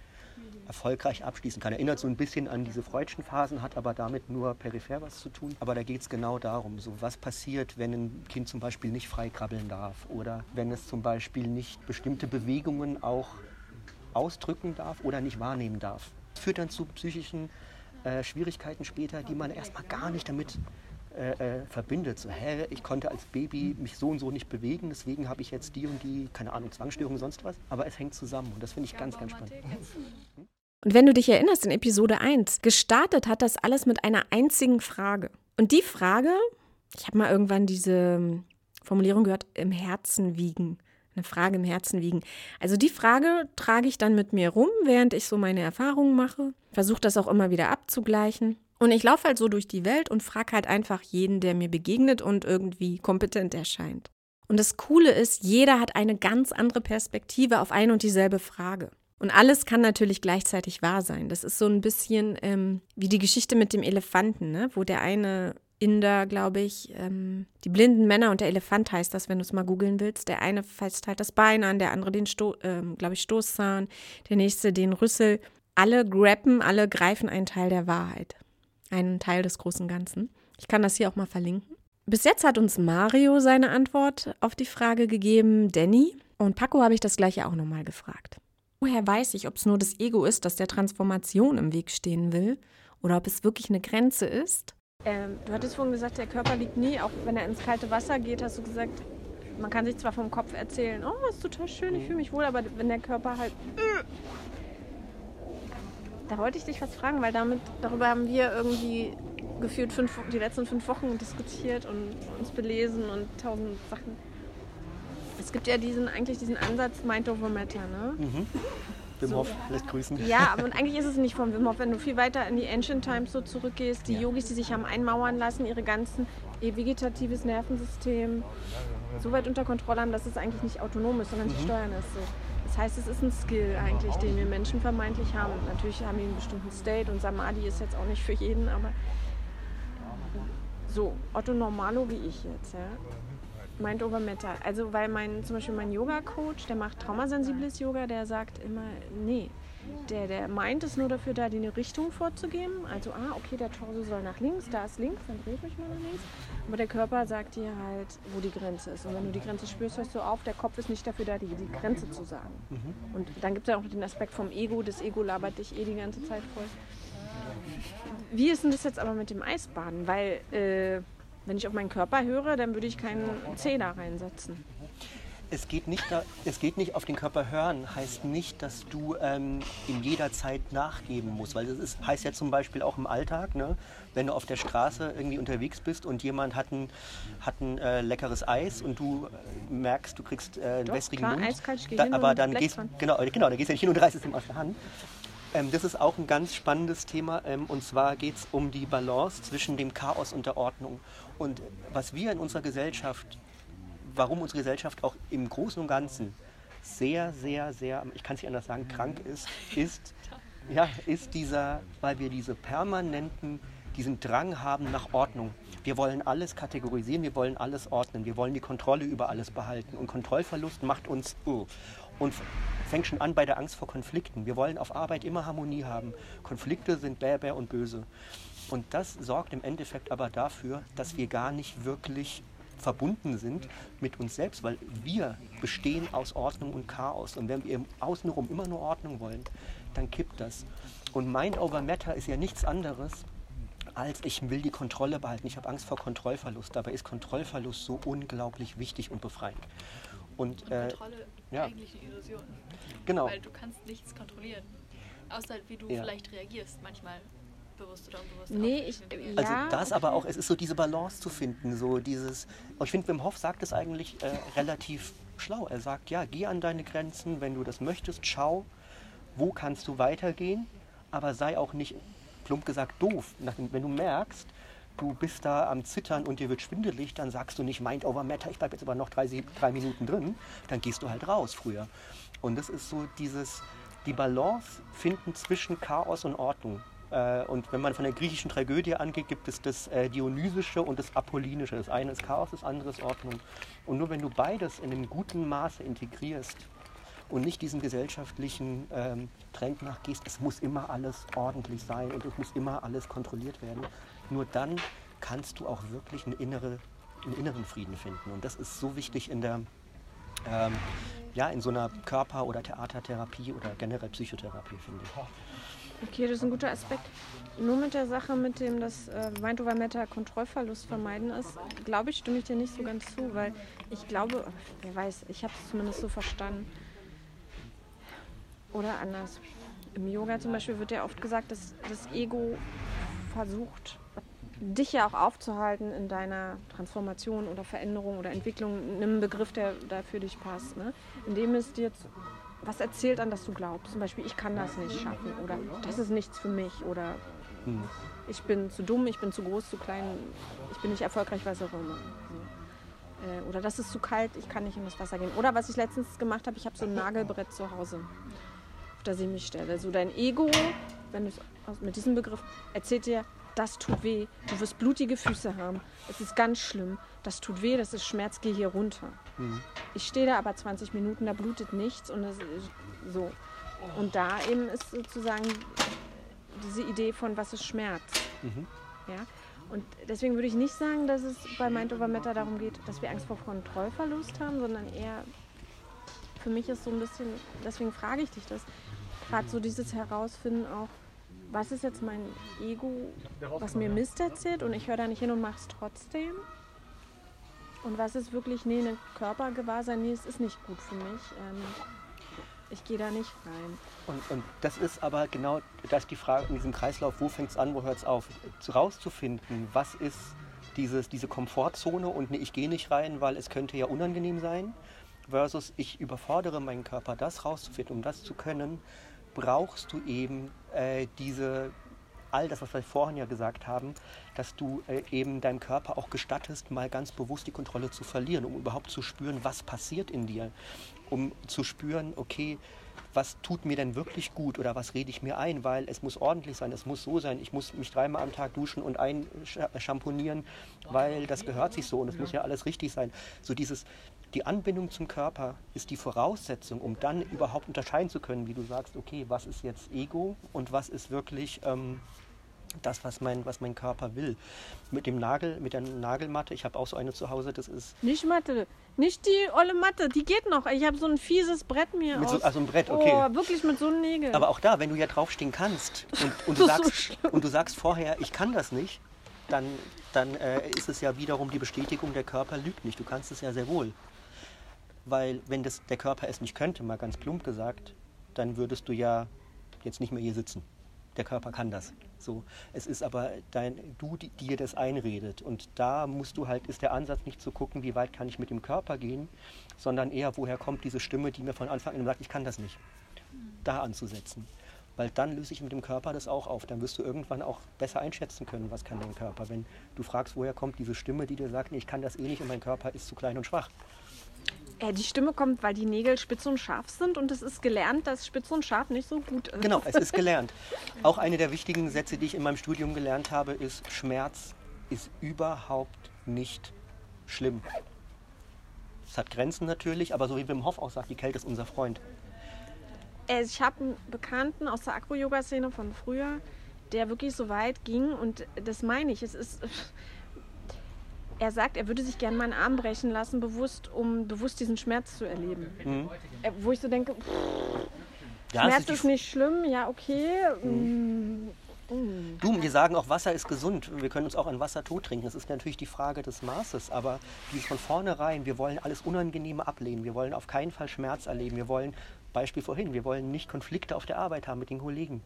erfolgreich abschließen kann. Erinnert so ein bisschen an diese Freudschen Phasen, hat aber damit nur peripher was zu tun. Aber da geht es genau darum, so was passiert, wenn ein Kind zum Beispiel nicht frei krabbeln darf oder wenn es zum Beispiel nicht bestimmte Bewegungen auch ausdrücken darf oder nicht wahrnehmen darf. Das führt dann zu psychischen äh, Schwierigkeiten später, die man erstmal gar nicht damit äh, äh, verbindet. So, hä, ich konnte als Baby mich so und so nicht bewegen, deswegen habe ich jetzt die und die, keine Ahnung, Zwangsstörung, sonst was. Aber es hängt zusammen und das finde ich ganz, ganz spannend. Und wenn du dich erinnerst, in Episode 1, gestartet hat das alles mit einer einzigen Frage. Und die Frage, ich habe mal irgendwann diese ähm, Formulierung gehört, im Herzen wiegen. Eine Frage im Herzen wiegen. Also die Frage trage ich dann mit mir rum, während ich so meine Erfahrungen mache. Versuche das auch immer wieder abzugleichen. Und ich laufe halt so durch die Welt und frage halt einfach jeden, der mir begegnet und irgendwie kompetent erscheint. Und das Coole ist, jeder hat eine ganz andere Perspektive auf ein und dieselbe Frage. Und alles kann natürlich gleichzeitig wahr sein. Das ist so ein bisschen ähm, wie die Geschichte mit dem Elefanten, ne? wo der eine Inder, glaube ich, ähm, die blinden Männer und der Elefant heißt das, wenn du es mal googeln willst. Der eine fasst halt das Bein an, der andere den, Sto ähm, glaube ich, Stoßzahn, der nächste den Rüssel. Alle grappen, alle greifen einen Teil der Wahrheit, einen Teil des großen Ganzen. Ich kann das hier auch mal verlinken. Bis jetzt hat uns Mario seine Antwort auf die Frage gegeben, Danny. Und Paco habe ich das gleiche auch nochmal gefragt. Woher weiß ich, ob es nur das Ego ist, das der Transformation im Weg stehen will, oder ob es wirklich eine Grenze ist? Ähm, du hattest vorhin gesagt, der Körper liegt nie, auch wenn er ins kalte Wasser geht, hast du gesagt, man kann sich zwar vom Kopf erzählen, oh, ist total schön, ich fühle mich wohl, aber wenn der Körper halt. Da wollte ich dich was fragen, weil damit, darüber haben wir irgendwie gefühlt fünf, die letzten fünf Wochen diskutiert und uns belesen und tausend Sachen. Es gibt ja diesen, eigentlich diesen Ansatz Mind over Matter, ne? Mhm. Wim Hof lässt grüßen. Ja, aber und eigentlich ist es nicht von Wim Hof. Wenn du viel weiter in die Ancient Times so zurückgehst, die Yogis, die sich haben einmauern lassen, ihre ganzen, ihr vegetatives Nervensystem so weit unter Kontrolle haben, dass es eigentlich nicht autonom ist, sondern sie Mhm. steuern es so. Das heißt, es ist ein Skill eigentlich, den wir Menschen vermeintlich haben. Natürlich haben wir einen bestimmten State und Samadhi ist jetzt auch nicht für jeden, aber so, Otto Normalo wie ich jetzt, ja. Mind over. Also weil mein, zum Beispiel mein Yoga-Coach, der macht traumasensibles Yoga, der sagt immer, nee, der, der Mind ist nur dafür da, dir eine Richtung vorzugeben. Also, ah, okay, der Torso soll nach links, da ist links, dann dreht mich mal nach links. Aber der Körper sagt dir halt, wo die Grenze ist. Und wenn du die Grenze spürst, hörst du auf, der Kopf ist nicht dafür da, dir die Grenze zu sagen. Und dann gibt es ja auch den Aspekt vom Ego, das Ego labert dich eh die ganze Zeit voll. Wie ist denn das jetzt aber mit dem Eisbaden? Weil, äh, wenn ich auf meinen Körper höre, dann würde ich keinen Zeh da reinsetzen. Es geht, nicht da, es geht nicht auf den Körper hören, heißt nicht, dass du ähm, in jeder Zeit nachgeben musst. Weil das ist, heißt ja zum Beispiel auch im Alltag, ne? wenn du auf der Straße irgendwie unterwegs bist und jemand hat ein, hat ein äh, leckeres Eis und du äh, merkst, du kriegst äh, einen Doch, wässrigen klar, Mund. eiskalt, ich geh da, hin aber und dann gehst, dran. genau, genau, dann gehst du nicht hin und reißt es ihm aus der Hand. Ähm, das ist auch ein ganz spannendes Thema ähm, und zwar geht es um die Balance zwischen dem Chaos und der Ordnung. Und was wir in unserer Gesellschaft warum unsere Gesellschaft auch im Großen und Ganzen sehr, sehr, sehr, ich kann es nicht anders sagen, krank ist, ist, ja, ist dieser, weil wir diese permanenten, diesen Drang haben nach Ordnung. Wir wollen alles kategorisieren, wir wollen alles ordnen, wir wollen die Kontrolle über alles behalten. Und Kontrollverlust macht uns, oh, und fängt schon an bei der Angst vor Konflikten. Wir wollen auf Arbeit immer Harmonie haben. Konflikte sind bär, bär und böse. Und das sorgt im Endeffekt aber dafür, dass wir gar nicht wirklich verbunden sind mit uns selbst, weil wir bestehen aus Ordnung und Chaos. Und wenn wir im Außenrum immer nur Ordnung wollen, dann kippt das. Und Mind over Matter ist ja nichts anderes, als ich will die Kontrolle behalten. Ich habe Angst vor Kontrollverlust. Dabei ist Kontrollverlust so unglaublich wichtig und befreiend. Und, äh, Kontrolle ja. eigentlich eine Illusion. Genau. Weil du kannst nichts kontrollieren. Außer wie du Ja. vielleicht reagierst, manchmal bewusst oder unbewusst. Nee, ich- verschiedene Also Wege. das aber auch, es ist so diese Balance zu finden, so dieses, und ich finde, Wim Hof sagt es eigentlich äh, relativ schlau. Er sagt, ja, geh an deine Grenzen, wenn du das möchtest, schau, wo kannst du weitergehen, aber sei auch nicht, plump gesagt, doof. Wenn du merkst, du bist da am Zittern und dir wird schwindelig, dann sagst du nicht Mind over Matter, ich bleibe jetzt aber noch drei, drei Minuten drin, dann gehst du halt raus früher. Und das ist so dieses, die Balance finden zwischen Chaos und Ordnung. Äh, Und wenn man von der griechischen Tragödie angeht, gibt es das äh, Dionysische und das Apollinische. Das eine ist Chaos, das andere ist Ordnung. Und nur wenn du beides in einem guten Maße integrierst und nicht diesem gesellschaftlichen ähm, Trend nachgehst, es muss immer alles ordentlich sein und es muss immer alles kontrolliert werden, nur dann kannst du auch wirklich eine innere, einen inneren Frieden finden. Und das ist so wichtig in der ähm, ja, in so einer Körper- oder Theatertherapie oder generell Psychotherapie, finde ich. Okay, das ist ein guter Aspekt. Nur mit der Sache, mit dem das äh, Mind over Matter Kontrollverlust vermeiden ist, glaube ich, stimme ich dir nicht so ganz zu, weil ich glaube, wer weiß, ich habe es zumindest so verstanden. Oder anders. Im Yoga zum Beispiel wird ja oft gesagt, dass das Ego versucht, dich ja auch aufzuhalten in deiner Transformation oder Veränderung oder Entwicklung. Nimm einen Begriff, der da für dich passt. Ne? Indem es dir was erzählt an, dass du glaubst. Zum Beispiel, ich kann das nicht schaffen oder das ist nichts für mich oder Hm. ich bin zu dumm, ich bin zu groß, zu klein, ich bin nicht erfolgreich, was auch immer. So. Äh, Oder das ist zu kalt, ich kann nicht in das Wasser gehen. Oder was ich letztens gemacht habe, ich habe so ein Nagelbrett zu Hause, auf das ich mich stelle. So dein Ego, wenn du es mit diesem Begriff erzählt dir, das tut weh, du wirst blutige Füße haben, es ist ganz schlimm, das tut weh, das ist Schmerz, geh hier runter. Ich stehe da aber 20 Minuten, da blutet nichts und das ist so. Und da eben ist sozusagen diese Idee von, was ist Schmerz. Mhm. Ja? Und deswegen würde ich nicht sagen, dass es bei Mind Over Matter darum geht, dass wir Angst vor Kontrollverlust haben, sondern eher, für mich ist so ein bisschen, deswegen frage ich dich das, gerade so dieses Herausfinden auch, was ist jetzt mein Ego, was mir Mist erzählt und ich höre da nicht hin und mache es trotzdem. Und was ist wirklich, nee, eine Körpergewahrsein, nee, es ist nicht gut für mich. Ähm, ich gehe da nicht rein. Und, und das ist aber genau, das die Frage in diesem Kreislauf, wo fängt es an, wo hört es auf? Zu- Rauszufinden, was ist dieses, diese Komfortzone und nee, ich gehe nicht rein, weil es könnte ja unangenehm sein, versus ich überfordere meinen Körper, das rauszufinden, um das zu können, brauchst du eben äh, diese, all das, was wir vorhin ja gesagt haben, dass du äh, eben deinem Körper auch gestattest, mal ganz bewusst die Kontrolle zu verlieren, um überhaupt zu spüren, was passiert in dir, um zu spüren, okay, was tut mir denn wirklich gut oder was rede ich mir ein, weil es muss ordentlich sein, es muss so sein, ich muss mich dreimal am Tag duschen und einschamponieren, weil das gehört sich so und es muss ja alles richtig sein. So dieses, die Anbindung zum Körper ist die Voraussetzung, um dann überhaupt unterscheiden zu können, wie du sagst, okay, was ist jetzt Ego und was ist wirklich ähm, das, was mein, was mein Körper will. Mit dem Nagel, mit der Nagelmatte, ich habe auch so eine zu Hause, das ist Nicht Matte, nicht die olle Matte, die geht noch. Ich habe so ein fieses Brett mir Mit aus. so- also ein Brett, okay. Oh, wirklich mit so einem Nägel. Aber auch da, wenn du ja draufstehen kannst und, und, du, Das ist so sagst, und du sagst vorher, ich kann das nicht, dann, dann äh, ist es ja wiederum die Bestätigung, der Körper lügt nicht. Du kannst es ja sehr wohl. Weil wenn das, der Körper es nicht könnte, mal ganz plump gesagt, dann würdest du ja jetzt nicht mehr hier sitzen. Der Körper kann das. So, es ist aber dein, du, die dir das einredet. Und da musst du halt, ist der Ansatz nicht zu gucken, wie weit kann ich mit dem Körper gehen, sondern eher, woher kommt diese Stimme, die mir von Anfang an sagt, ich kann das nicht. Da anzusetzen. Weil dann löse ich mit dem Körper das auch auf. Dann wirst du irgendwann auch besser einschätzen können, was kann dein Körper. Wenn du fragst, woher kommt diese Stimme, die dir sagt, nee, ich kann das eh nicht und mein Körper ist zu klein und schwach. Äh, die Stimme kommt, weil die Nägel spitz und scharf sind und es ist gelernt, dass spitz und scharf nicht so gut ist. Genau, es ist gelernt. Auch eine der wichtigen Sätze, die ich in meinem Studium gelernt habe, ist, Schmerz ist überhaupt nicht schlimm. Es hat Grenzen natürlich, aber so wie Wim Hof auch sagt, die Kälte ist unser Freund. Äh, Ich habe einen Bekannten aus der Acro-Yoga-Szene von früher, der wirklich so weit ging und das meine ich. Es ist. Er sagt, er würde sich gerne mal einen Arm brechen lassen, bewusst, um bewusst diesen Schmerz zu erleben. Mhm. Äh, Wo ich so denke, pff, Ja, Schmerz ist die ist nicht schlimm, ja, okay. mm, mm. Du, wir sagen auch, Wasser ist gesund. Wir können uns auch an Wasser tot trinken. Das ist natürlich die Frage des Maßes. Aber dieses von vornherein, wir wollen alles Unangenehme ablehnen. Wir wollen auf keinen Fall Schmerz erleben. Wir wollen, Beispiel vorhin, wir wollen nicht Konflikte auf der Arbeit haben mit den Kollegen.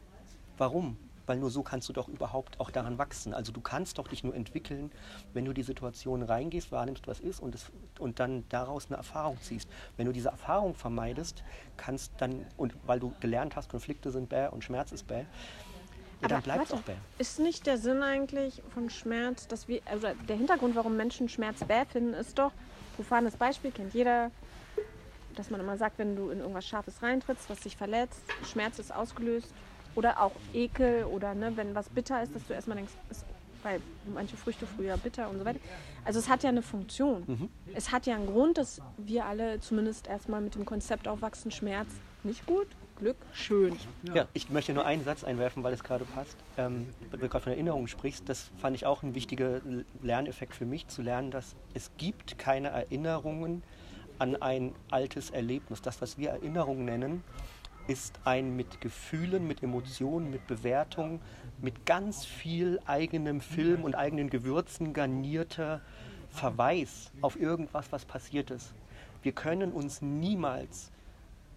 Warum? Weil nur so kannst du doch überhaupt auch daran wachsen. Also du kannst doch dich nur entwickeln, wenn du die Situation reingehst, wahrnimmst, was ist und, es, und dann daraus eine Erfahrung ziehst. Wenn du diese Erfahrung vermeidest, kannst dann, und weil du gelernt hast, Konflikte sind bäh und Schmerz ist bäh, ja, dann bleibt es auch bäh. Ist nicht der Sinn eigentlich von Schmerz, dass wir, also der Hintergrund, warum Menschen Schmerz bäh finden, ist doch, profanes Beispiel kennt jeder, dass man immer sagt, wenn du in irgendwas Scharfes reintrittst, was dich verletzt, Schmerz ist ausgelöst oder auch Ekel oder ne, wenn was bitter ist, dass du erstmal denkst, ist, weil manche Früchte früher bitter und so weiter. Also es hat ja eine Funktion. Mhm. Es hat ja einen Grund, dass wir alle zumindest erstmal mit dem Konzept aufwachsen, Schmerz nicht gut, Glück schön. Ja. ich möchte nur einen Satz einwerfen, weil es gerade passt. Ähm, weil du gerade von Erinnerungen sprichst, das fand ich auch ein wichtiger Lerneffekt für mich, zu lernen, dass es gibt keine Erinnerungen an ein altes Erlebnis. Das, was wir Erinnerung nennen, ist ein mit Gefühlen, mit Emotionen, mit Bewertung, mit ganz viel eigenem Film und eigenen Gewürzen garnierter Verweis auf irgendwas, was passiert ist. Wir können uns niemals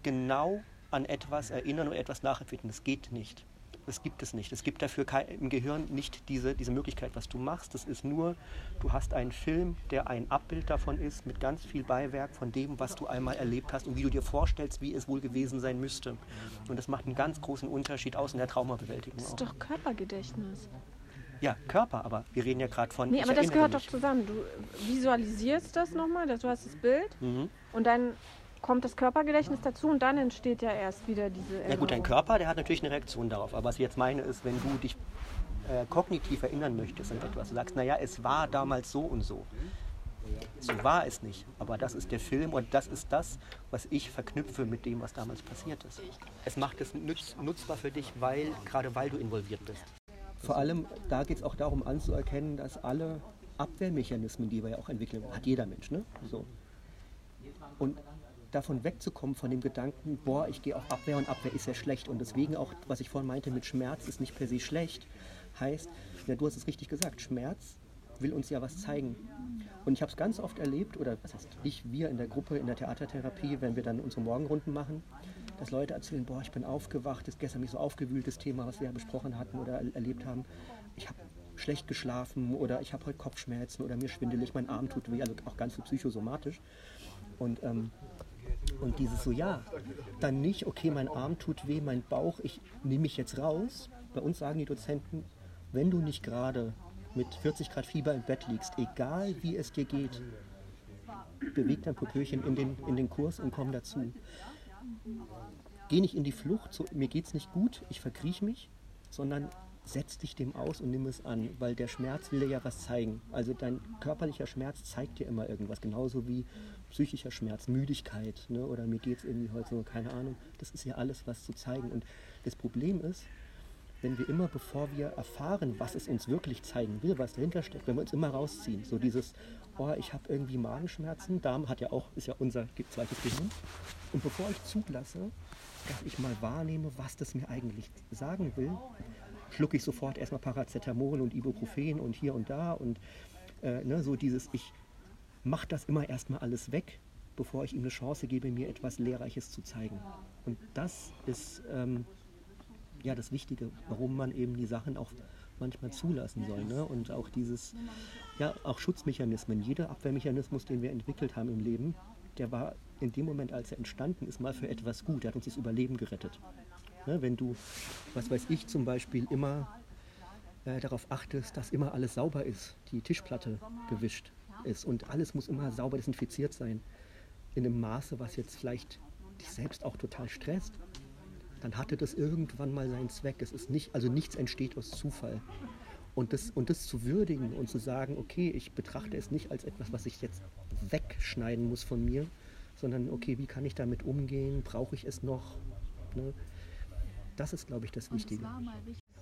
genau an etwas erinnern oder etwas nachempfinden. Das geht nicht. Das gibt es nicht. Es gibt dafür im Gehirn nicht diese, diese Möglichkeit, was du machst. Das ist nur, du hast einen Film, der ein Abbild davon ist, mit ganz viel Beiwerk von dem, was du einmal erlebt hast und wie du dir vorstellst, wie es wohl gewesen sein müsste. Und das macht einen ganz großen Unterschied aus in der Traumabewältigung. Das Auch. ist doch Körpergedächtnis. Ja, Körper, aber wir reden ja gerade von. Nee, aber das gehört doch mich. zusammen. Du visualisierst das nochmal, du hast das Bild Mhm. und dann kommt das Körpergedächtnis dazu und dann entsteht ja erst wieder diese Ja gut, dein Erinnerung. Körper, der hat natürlich eine Reaktion darauf. Aber was ich jetzt meine, ist, wenn du dich äh, kognitiv erinnern möchtest an etwas, du sagst, naja, es war damals so und so. So war es nicht. Aber das ist der Film und das ist das, was ich verknüpfe mit dem, was damals passiert ist. Es macht es nütz, nutzbar für dich, weil, gerade weil du involviert bist. Vor allem, da geht es auch darum anzuerkennen, dass alle Abwehrmechanismen, die wir ja auch entwickeln, hat jeder Mensch, ne? So. Und davon wegzukommen von dem Gedanken, boah, ich gehe auf Abwehr und Abwehr ist ja schlecht. Und deswegen auch, was ich vorhin meinte mit Schmerz ist nicht per se schlecht, heißt, ja, du hast es richtig gesagt, Schmerz will uns ja was zeigen. Und ich habe es ganz oft erlebt, oder was heißt ich, wir in der Gruppe, in der Theatertherapie, wenn wir dann unsere Morgenrunden machen, dass Leute erzählen, boah, ich bin aufgewacht, ist gestern mich so aufgewühlt, das Thema, was wir ja besprochen hatten oder er erlebt haben. Ich habe schlecht geschlafen oder ich habe heute Kopfschmerzen oder mir schwindelig, mein Arm tut weh, also auch ganz so psychosomatisch. Und, ähm, und dieses so, ja, dann nicht, okay, mein Arm tut weh, mein Bauch, ich nehme mich jetzt raus. Bei uns sagen die Dozenten, wenn du nicht gerade mit 40 Grad Fieber im Bett liegst, egal wie es dir geht, beweg dein Popöchen in den, in den Kurs und komm dazu. Geh nicht in die Flucht, so, mir geht's nicht gut, ich verkriech mich, sondern setz dich dem aus und nimm es an, weil der Schmerz will dir ja was zeigen. Also dein körperlicher Schmerz zeigt dir immer irgendwas, genauso wie psychischer Schmerz, Müdigkeit ne? oder mir geht es irgendwie heute so, keine Ahnung. Das ist ja alles, was zu zeigen. Und das Problem ist, wenn wir immer, bevor wir erfahren, was es uns wirklich zeigen will, was dahinter steckt, wenn wir uns immer rausziehen, so dieses, oh, ich habe irgendwie Magenschmerzen, Darm hat ja auch, ist ja unser zweites Gehirn. Und bevor ich zulasse, dass ich mal wahrnehme, was das mir eigentlich sagen will, schlucke ich sofort erstmal Paracetamol und Ibuprofen und hier und da und äh, ne, so dieses, ich mache das immer erstmal alles weg, bevor ich ihm eine Chance gebe, mir etwas Lehrreiches zu zeigen. Und das ist ähm, ja das Wichtige, warum man eben die Sachen auch manchmal zulassen soll. Ne? Und auch dieses, ja, auch Schutzmechanismen. Jeder Abwehrmechanismus, den wir entwickelt haben im Leben, der war in dem Moment, als er entstanden ist, mal für etwas gut. Der hat uns das Überleben gerettet. Ne? Wenn du, was weiß ich, zum Beispiel immer äh, darauf achtest, dass immer alles sauber ist, die Tischplatte gewischt ist und alles muss immer sauber desinfiziert sein, in einem Maße, was jetzt vielleicht dich selbst auch total stresst, dann hatte das irgendwann mal seinen Zweck. Es ist nicht, also nichts entsteht aus Zufall. Und das, und das zu würdigen und zu sagen, okay, ich betrachte es nicht als etwas, was ich jetzt wegschneiden muss von mir, sondern okay, wie kann ich damit umgehen? Brauche ich es noch? Ne? Das ist, glaube ich, das Wichtige.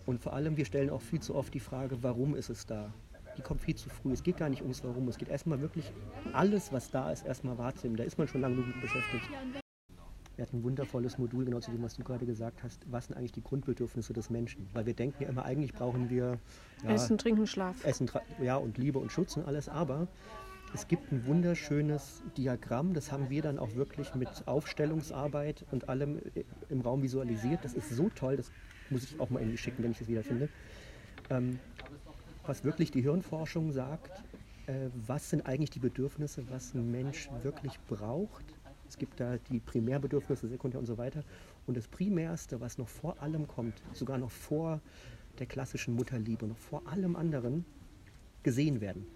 Und vor allem, wir stellen auch viel zu oft die Frage, warum ist es da? Die kommt viel zu früh. Es geht gar nicht ums Warum. Es geht erstmal wirklich alles, was da ist, erstmal wahrzunehmen. Da ist man schon lange genug beschäftigt. Wir hatten ein wundervolles Modul, genau zu dem, was du gerade gesagt hast. Was sind eigentlich die Grundbedürfnisse des Menschen? Weil wir denken ja immer, eigentlich brauchen wir ja, Essen, Trinken, Schlaf. Essen, ja, und Liebe und Schutz und alles. Aber es gibt ein wunderschönes Diagramm, das haben wir dann auch wirklich mit Aufstellungsarbeit und allem im Raum visualisiert. Das ist so toll, das muss ich auch mal irgendwie schicken, wenn ich das wieder finde. Ähm, was wirklich die Hirnforschung sagt, äh, was sind eigentlich die Bedürfnisse, was ein Mensch wirklich braucht es gibt da die Primärbedürfnisse, Sekundär und so weiter. Und das Primärste, was noch vor allem kommt, sogar noch vor der klassischen Mutterliebe, noch vor allem anderen, gesehen werden.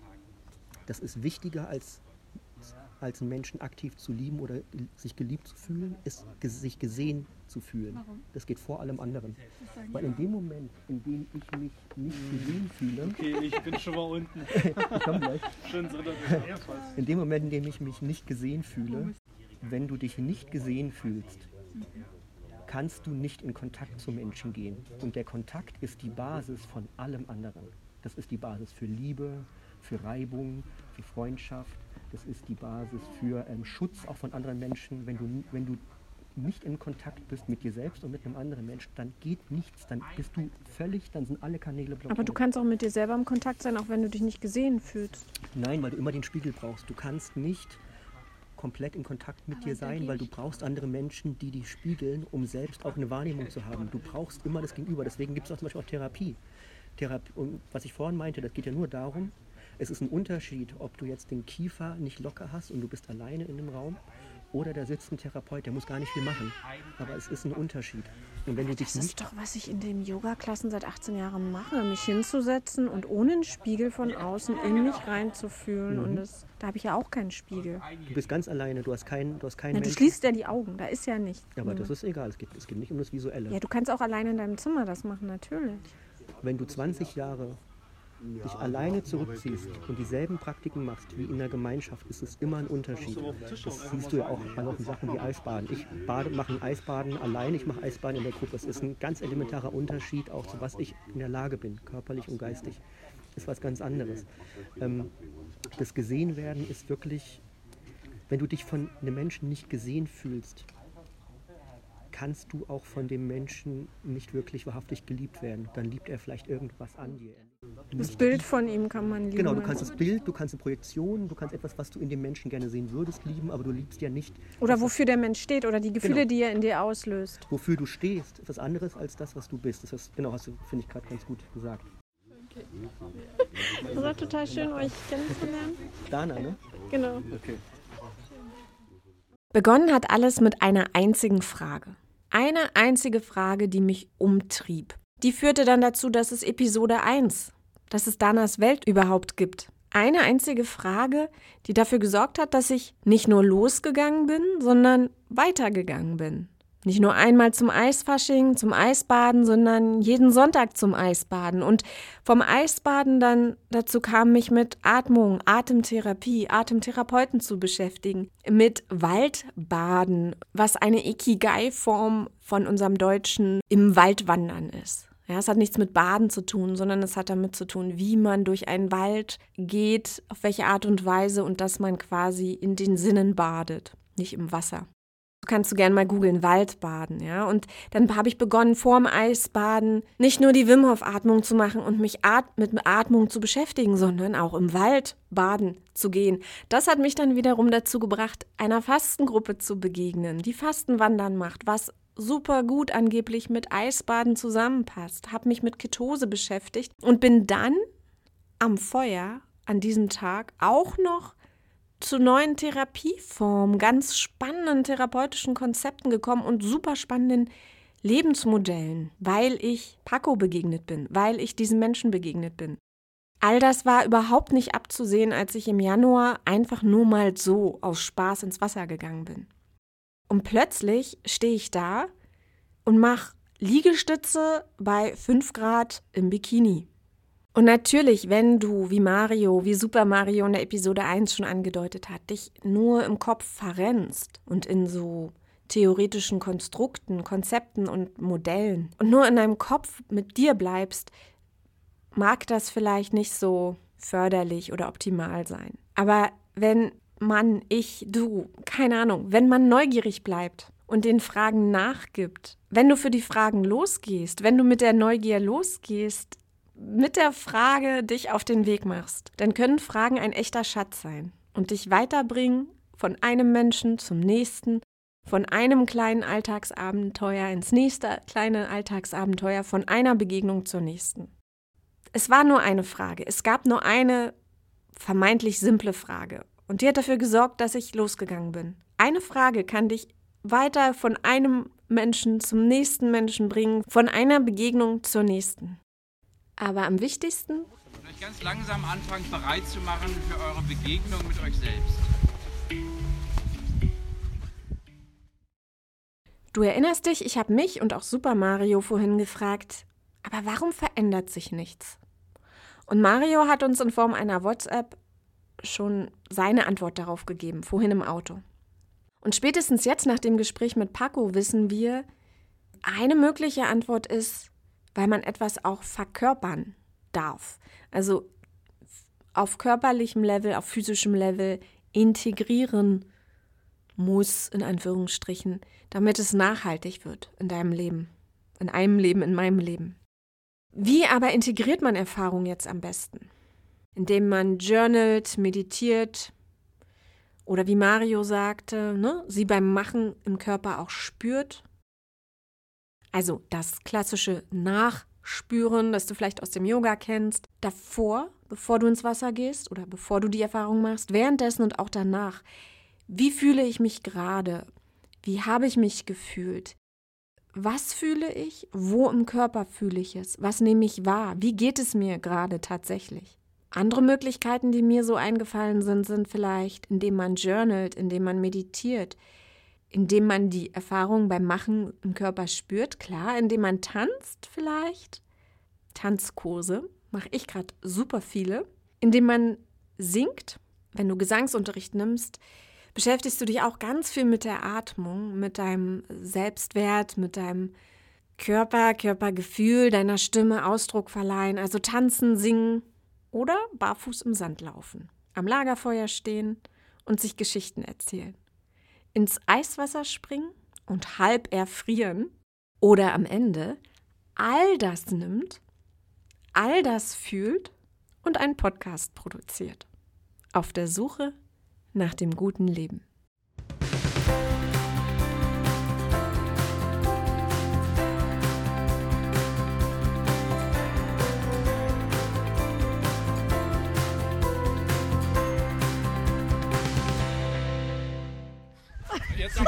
Das ist wichtiger als, als einen Menschen aktiv zu lieben oder sich geliebt zu fühlen, ist sich gesehen zu fühlen. Warum? Das geht vor allem anderen. Weil in dem Moment, in dem ich mich nicht gesehen fühle. Okay, ich bin schon mal unten. ich komm gleich. Schön In dem Moment, in dem ich mich nicht gesehen fühle, wenn du dich nicht gesehen fühlst, kannst du nicht in Kontakt zu Menschen gehen. Und der Kontakt ist die Basis von allem anderen. Das ist die Basis für Liebe, für Reibung, für Freundschaft. Das ist die Basis für ähm, Schutz auch von anderen Menschen. Wenn du, wenn du nicht in Kontakt bist mit dir selbst und mit einem anderen Menschen, dann geht nichts. Dann bist du völlig, dann sind alle Kanäle blockiert. Aber du kannst auch mit dir selber im Kontakt sein, auch wenn du dich nicht gesehen fühlst. Nein, weil du immer den Spiegel brauchst. Du kannst nicht komplett in Kontakt mit dir sein, weil du brauchst andere Menschen, die dich spiegeln, um selbst auch eine Wahrnehmung zu haben. Du brauchst immer das Gegenüber. Deswegen gibt es auch zum Beispiel auch Therapie. Therapie. Und was ich vorhin meinte, das geht ja nur darum, es ist ein Unterschied, ob du jetzt den Kiefer nicht locker hast und du bist alleine in dem Raum oder da sitzt ein Therapeut, der muss gar nicht viel machen. Aber es ist ein Unterschied. Und wenn du dich Das ist doch, was ich in den Yoga-Klassen seit 18 Jahren mache, mich hinzusetzen und ohne einen Spiegel von außen in mich reinzufühlen. Mhm. Und das, da habe ich ja auch keinen Spiegel. Du bist ganz alleine, du hast keinen, du hast keinen Na, du schließt ja die Augen, da ist ja nichts. Aber das ist egal, es geht, es geht nicht um das Visuelle. Ja, du kannst auch alleine in deinem Zimmer das machen, natürlich. Wenn du 20 Jahre dich alleine zurückziehst und dieselben Praktiken machst wie in der Gemeinschaft, ist es immer ein Unterschied. Das siehst du ja auch an solchen Sachen wie Eisbaden. Ich bade, mache ein Eisbaden allein, ich mache Eisbaden in der Gruppe. Es ist ein ganz elementarer Unterschied auch zu was ich in der Lage bin, körperlich und geistig. Ist was ganz anderes. Ähm, das Gesehenwerden ist wirklich, wenn du dich von einem Menschen nicht gesehen fühlst, kannst du auch von dem Menschen nicht wirklich wahrhaftig geliebt werden. Dann liebt er vielleicht irgendwas an dir. Das Bild von ihm kann man lieben. Genau, du kannst das Bild, du kannst eine Projektion, du kannst etwas, was du in dem Menschen gerne sehen würdest, lieben, aber du liebst ja nicht. Oder wofür der Mensch steht oder die Gefühle, Genau. die er in dir auslöst. Wofür du stehst, ist was anderes als das, was du bist. Das ist, genau, hast du, finde ich, gerade ganz gut gesagt. Das war total schön, euch kennenzulernen. Dana, ne? Genau. Okay. Begonnen hat alles mit einer einzigen Frage. Eine einzige Frage, die mich umtrieb. Die führte dann dazu, dass es Episode 1, dass es Danas Welt überhaupt gibt. Eine einzige Frage, die dafür gesorgt hat, dass ich nicht nur losgegangen bin, sondern weitergegangen bin. Nicht nur einmal zum Eisfasching, zum Eisbaden, sondern jeden Sonntag zum Eisbaden. Und vom Eisbaden dann dazu kam, mich mit Atmung, Atemtherapie, Atemtherapeuten zu beschäftigen. Mit Waldbaden, was eine Ikigai-Form von unserem Deutschen im Waldwandern ist. Ja, es hat nichts mit Baden zu tun, sondern es hat damit zu tun, wie man durch einen Wald geht, auf welche Art und Weise und dass man quasi in den Sinnen badet, nicht im Wasser. Kannst du gerne mal googeln, Waldbaden, ja. Und dann habe ich begonnen, vorm Eisbaden nicht nur die Wim Hof Atmung zu machen und mich at mit Atmung zu beschäftigen, sondern auch im Wald baden zu gehen. Das hat mich dann wiederum dazu gebracht, einer Fastengruppe zu begegnen, die Fastenwandern macht, was super gut angeblich mit Eisbaden zusammenpasst. Habe mich mit Ketose beschäftigt und bin dann am Feuer an diesem Tag auch noch zu neuen Therapieformen, ganz spannenden therapeutischen Konzepten gekommen und super spannenden Lebensmodellen, weil ich Paco begegnet bin, weil ich diesen Menschen begegnet bin. All das war überhaupt nicht abzusehen, als ich im Januar einfach nur mal so aus Spaß ins Wasser gegangen bin. Und plötzlich stehe ich da und mache Liegestütze bei 5 Grad im Bikini. Und natürlich, wenn du, wie Mario, wie Super Mario in der Episode 1 schon angedeutet hat, dich nur im Kopf verrennst und in so theoretischen Konstrukten, Konzepten und Modellen und nur in deinem Kopf mit dir bleibst, mag das vielleicht nicht so förderlich oder optimal sein. Aber wenn man, ich, du, keine Ahnung, wenn man neugierig bleibt und den Fragen nachgibt, wenn du für die Fragen losgehst, wenn du mit der Neugier losgehst, mit der Frage dich auf den Weg machst, dann können Fragen ein echter Schatz sein und dich weiterbringen von einem Menschen zum nächsten, von einem kleinen Alltagsabenteuer ins nächste kleine Alltagsabenteuer, von einer Begegnung zur nächsten. Es war nur eine Frage, es gab nur eine vermeintlich simple Frage und die hat dafür gesorgt, dass ich losgegangen bin. Eine Frage kann dich weiter von einem Menschen zum nächsten Menschen bringen, von einer Begegnung zur nächsten. Aber am wichtigsten, Und euch ganz langsam anfangen bereit zu machen für eure Begegnung mit euch selbst. du erinnerst dich, ich habe mich und auch Super Mario vorhin gefragt, aber warum verändert sich nichts? Und Mario hat uns in Form einer WhatsApp schon seine Antwort darauf gegeben, vorhin im Auto. Und spätestens jetzt nach dem Gespräch mit Paco wissen wir, eine mögliche Antwort ist, weil man etwas auch verkörpern darf. Also auf körperlichem Level, auf physischem Level integrieren muss, in Anführungsstrichen, damit es nachhaltig wird in deinem Leben, in einem Leben, in meinem Leben. Wie aber integriert man Erfahrung jetzt am besten? Indem man journalt, meditiert oder wie Mario sagte, ne, sie beim Machen im Körper auch spürt. Also das klassische Nachspüren, das du vielleicht aus dem Yoga kennst, davor, bevor du ins Wasser gehst oder bevor du die Erfahrung machst, währenddessen und auch danach. Wie fühle ich mich gerade? Wie habe ich mich gefühlt? Was fühle ich? Wo im Körper fühle ich es? Was nehme ich wahr? Wie geht es mir gerade tatsächlich? Andere Möglichkeiten, die mir so eingefallen sind, sind vielleicht, indem man journalt, indem man meditiert, indem man die Erfahrung beim Machen im Körper spürt, klar, indem man tanzt vielleicht. Tanzkurse mache ich gerade super viele. Indem man singt, wenn du Gesangsunterricht nimmst, beschäftigst du dich auch ganz viel mit der Atmung, mit deinem Selbstwert, mit deinem Körper, Körpergefühl, deiner Stimme Ausdruck verleihen. Also tanzen, singen oder barfuß im Sand laufen, am Lagerfeuer stehen und sich Geschichten erzählen. Ins Eiswasser springen und halb erfrieren oder am Ende all das nimmt, all das fühlt und einen Podcast produziert. Auf der Suche nach dem guten Leben.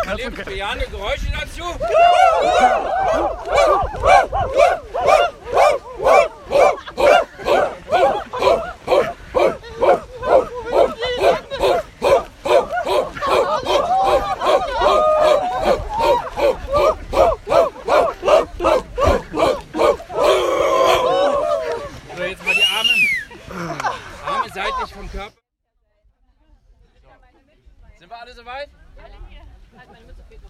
Noch ein paar lebensbejahende Geräusche dazu. So, jetzt mal die Arme. Arme seitlich vom Körper. So. Sind wir alle soweit?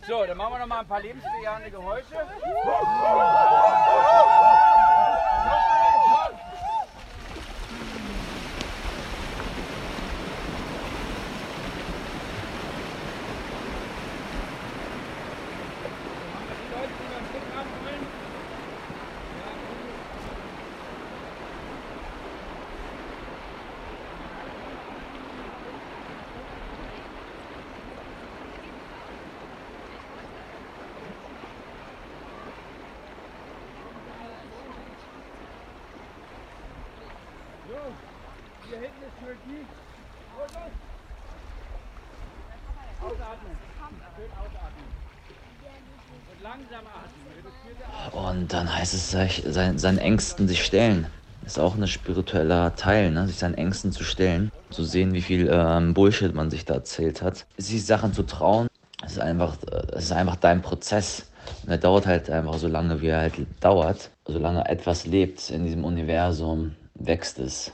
So, dann machen wir noch mal ein paar lebensbejahende Geräusche. So, hier hinten ist Tür die. Ausatmen. Schön ausatmen. Und langsam atmen. Reduzierte Und sich sein, seinen Ängsten sich stellen. Ist auch ein spiritueller Teil, ne? sich seinen Ängsten zu stellen. Zu sehen, wie viel ähm, Bullshit man sich da erzählt hat. Sich Sachen zu trauen, es ist einfach, äh, ist einfach dein Prozess. Und der dauert halt einfach so lange, wie er halt dauert. Solange etwas lebt in diesem Universum, wächst es.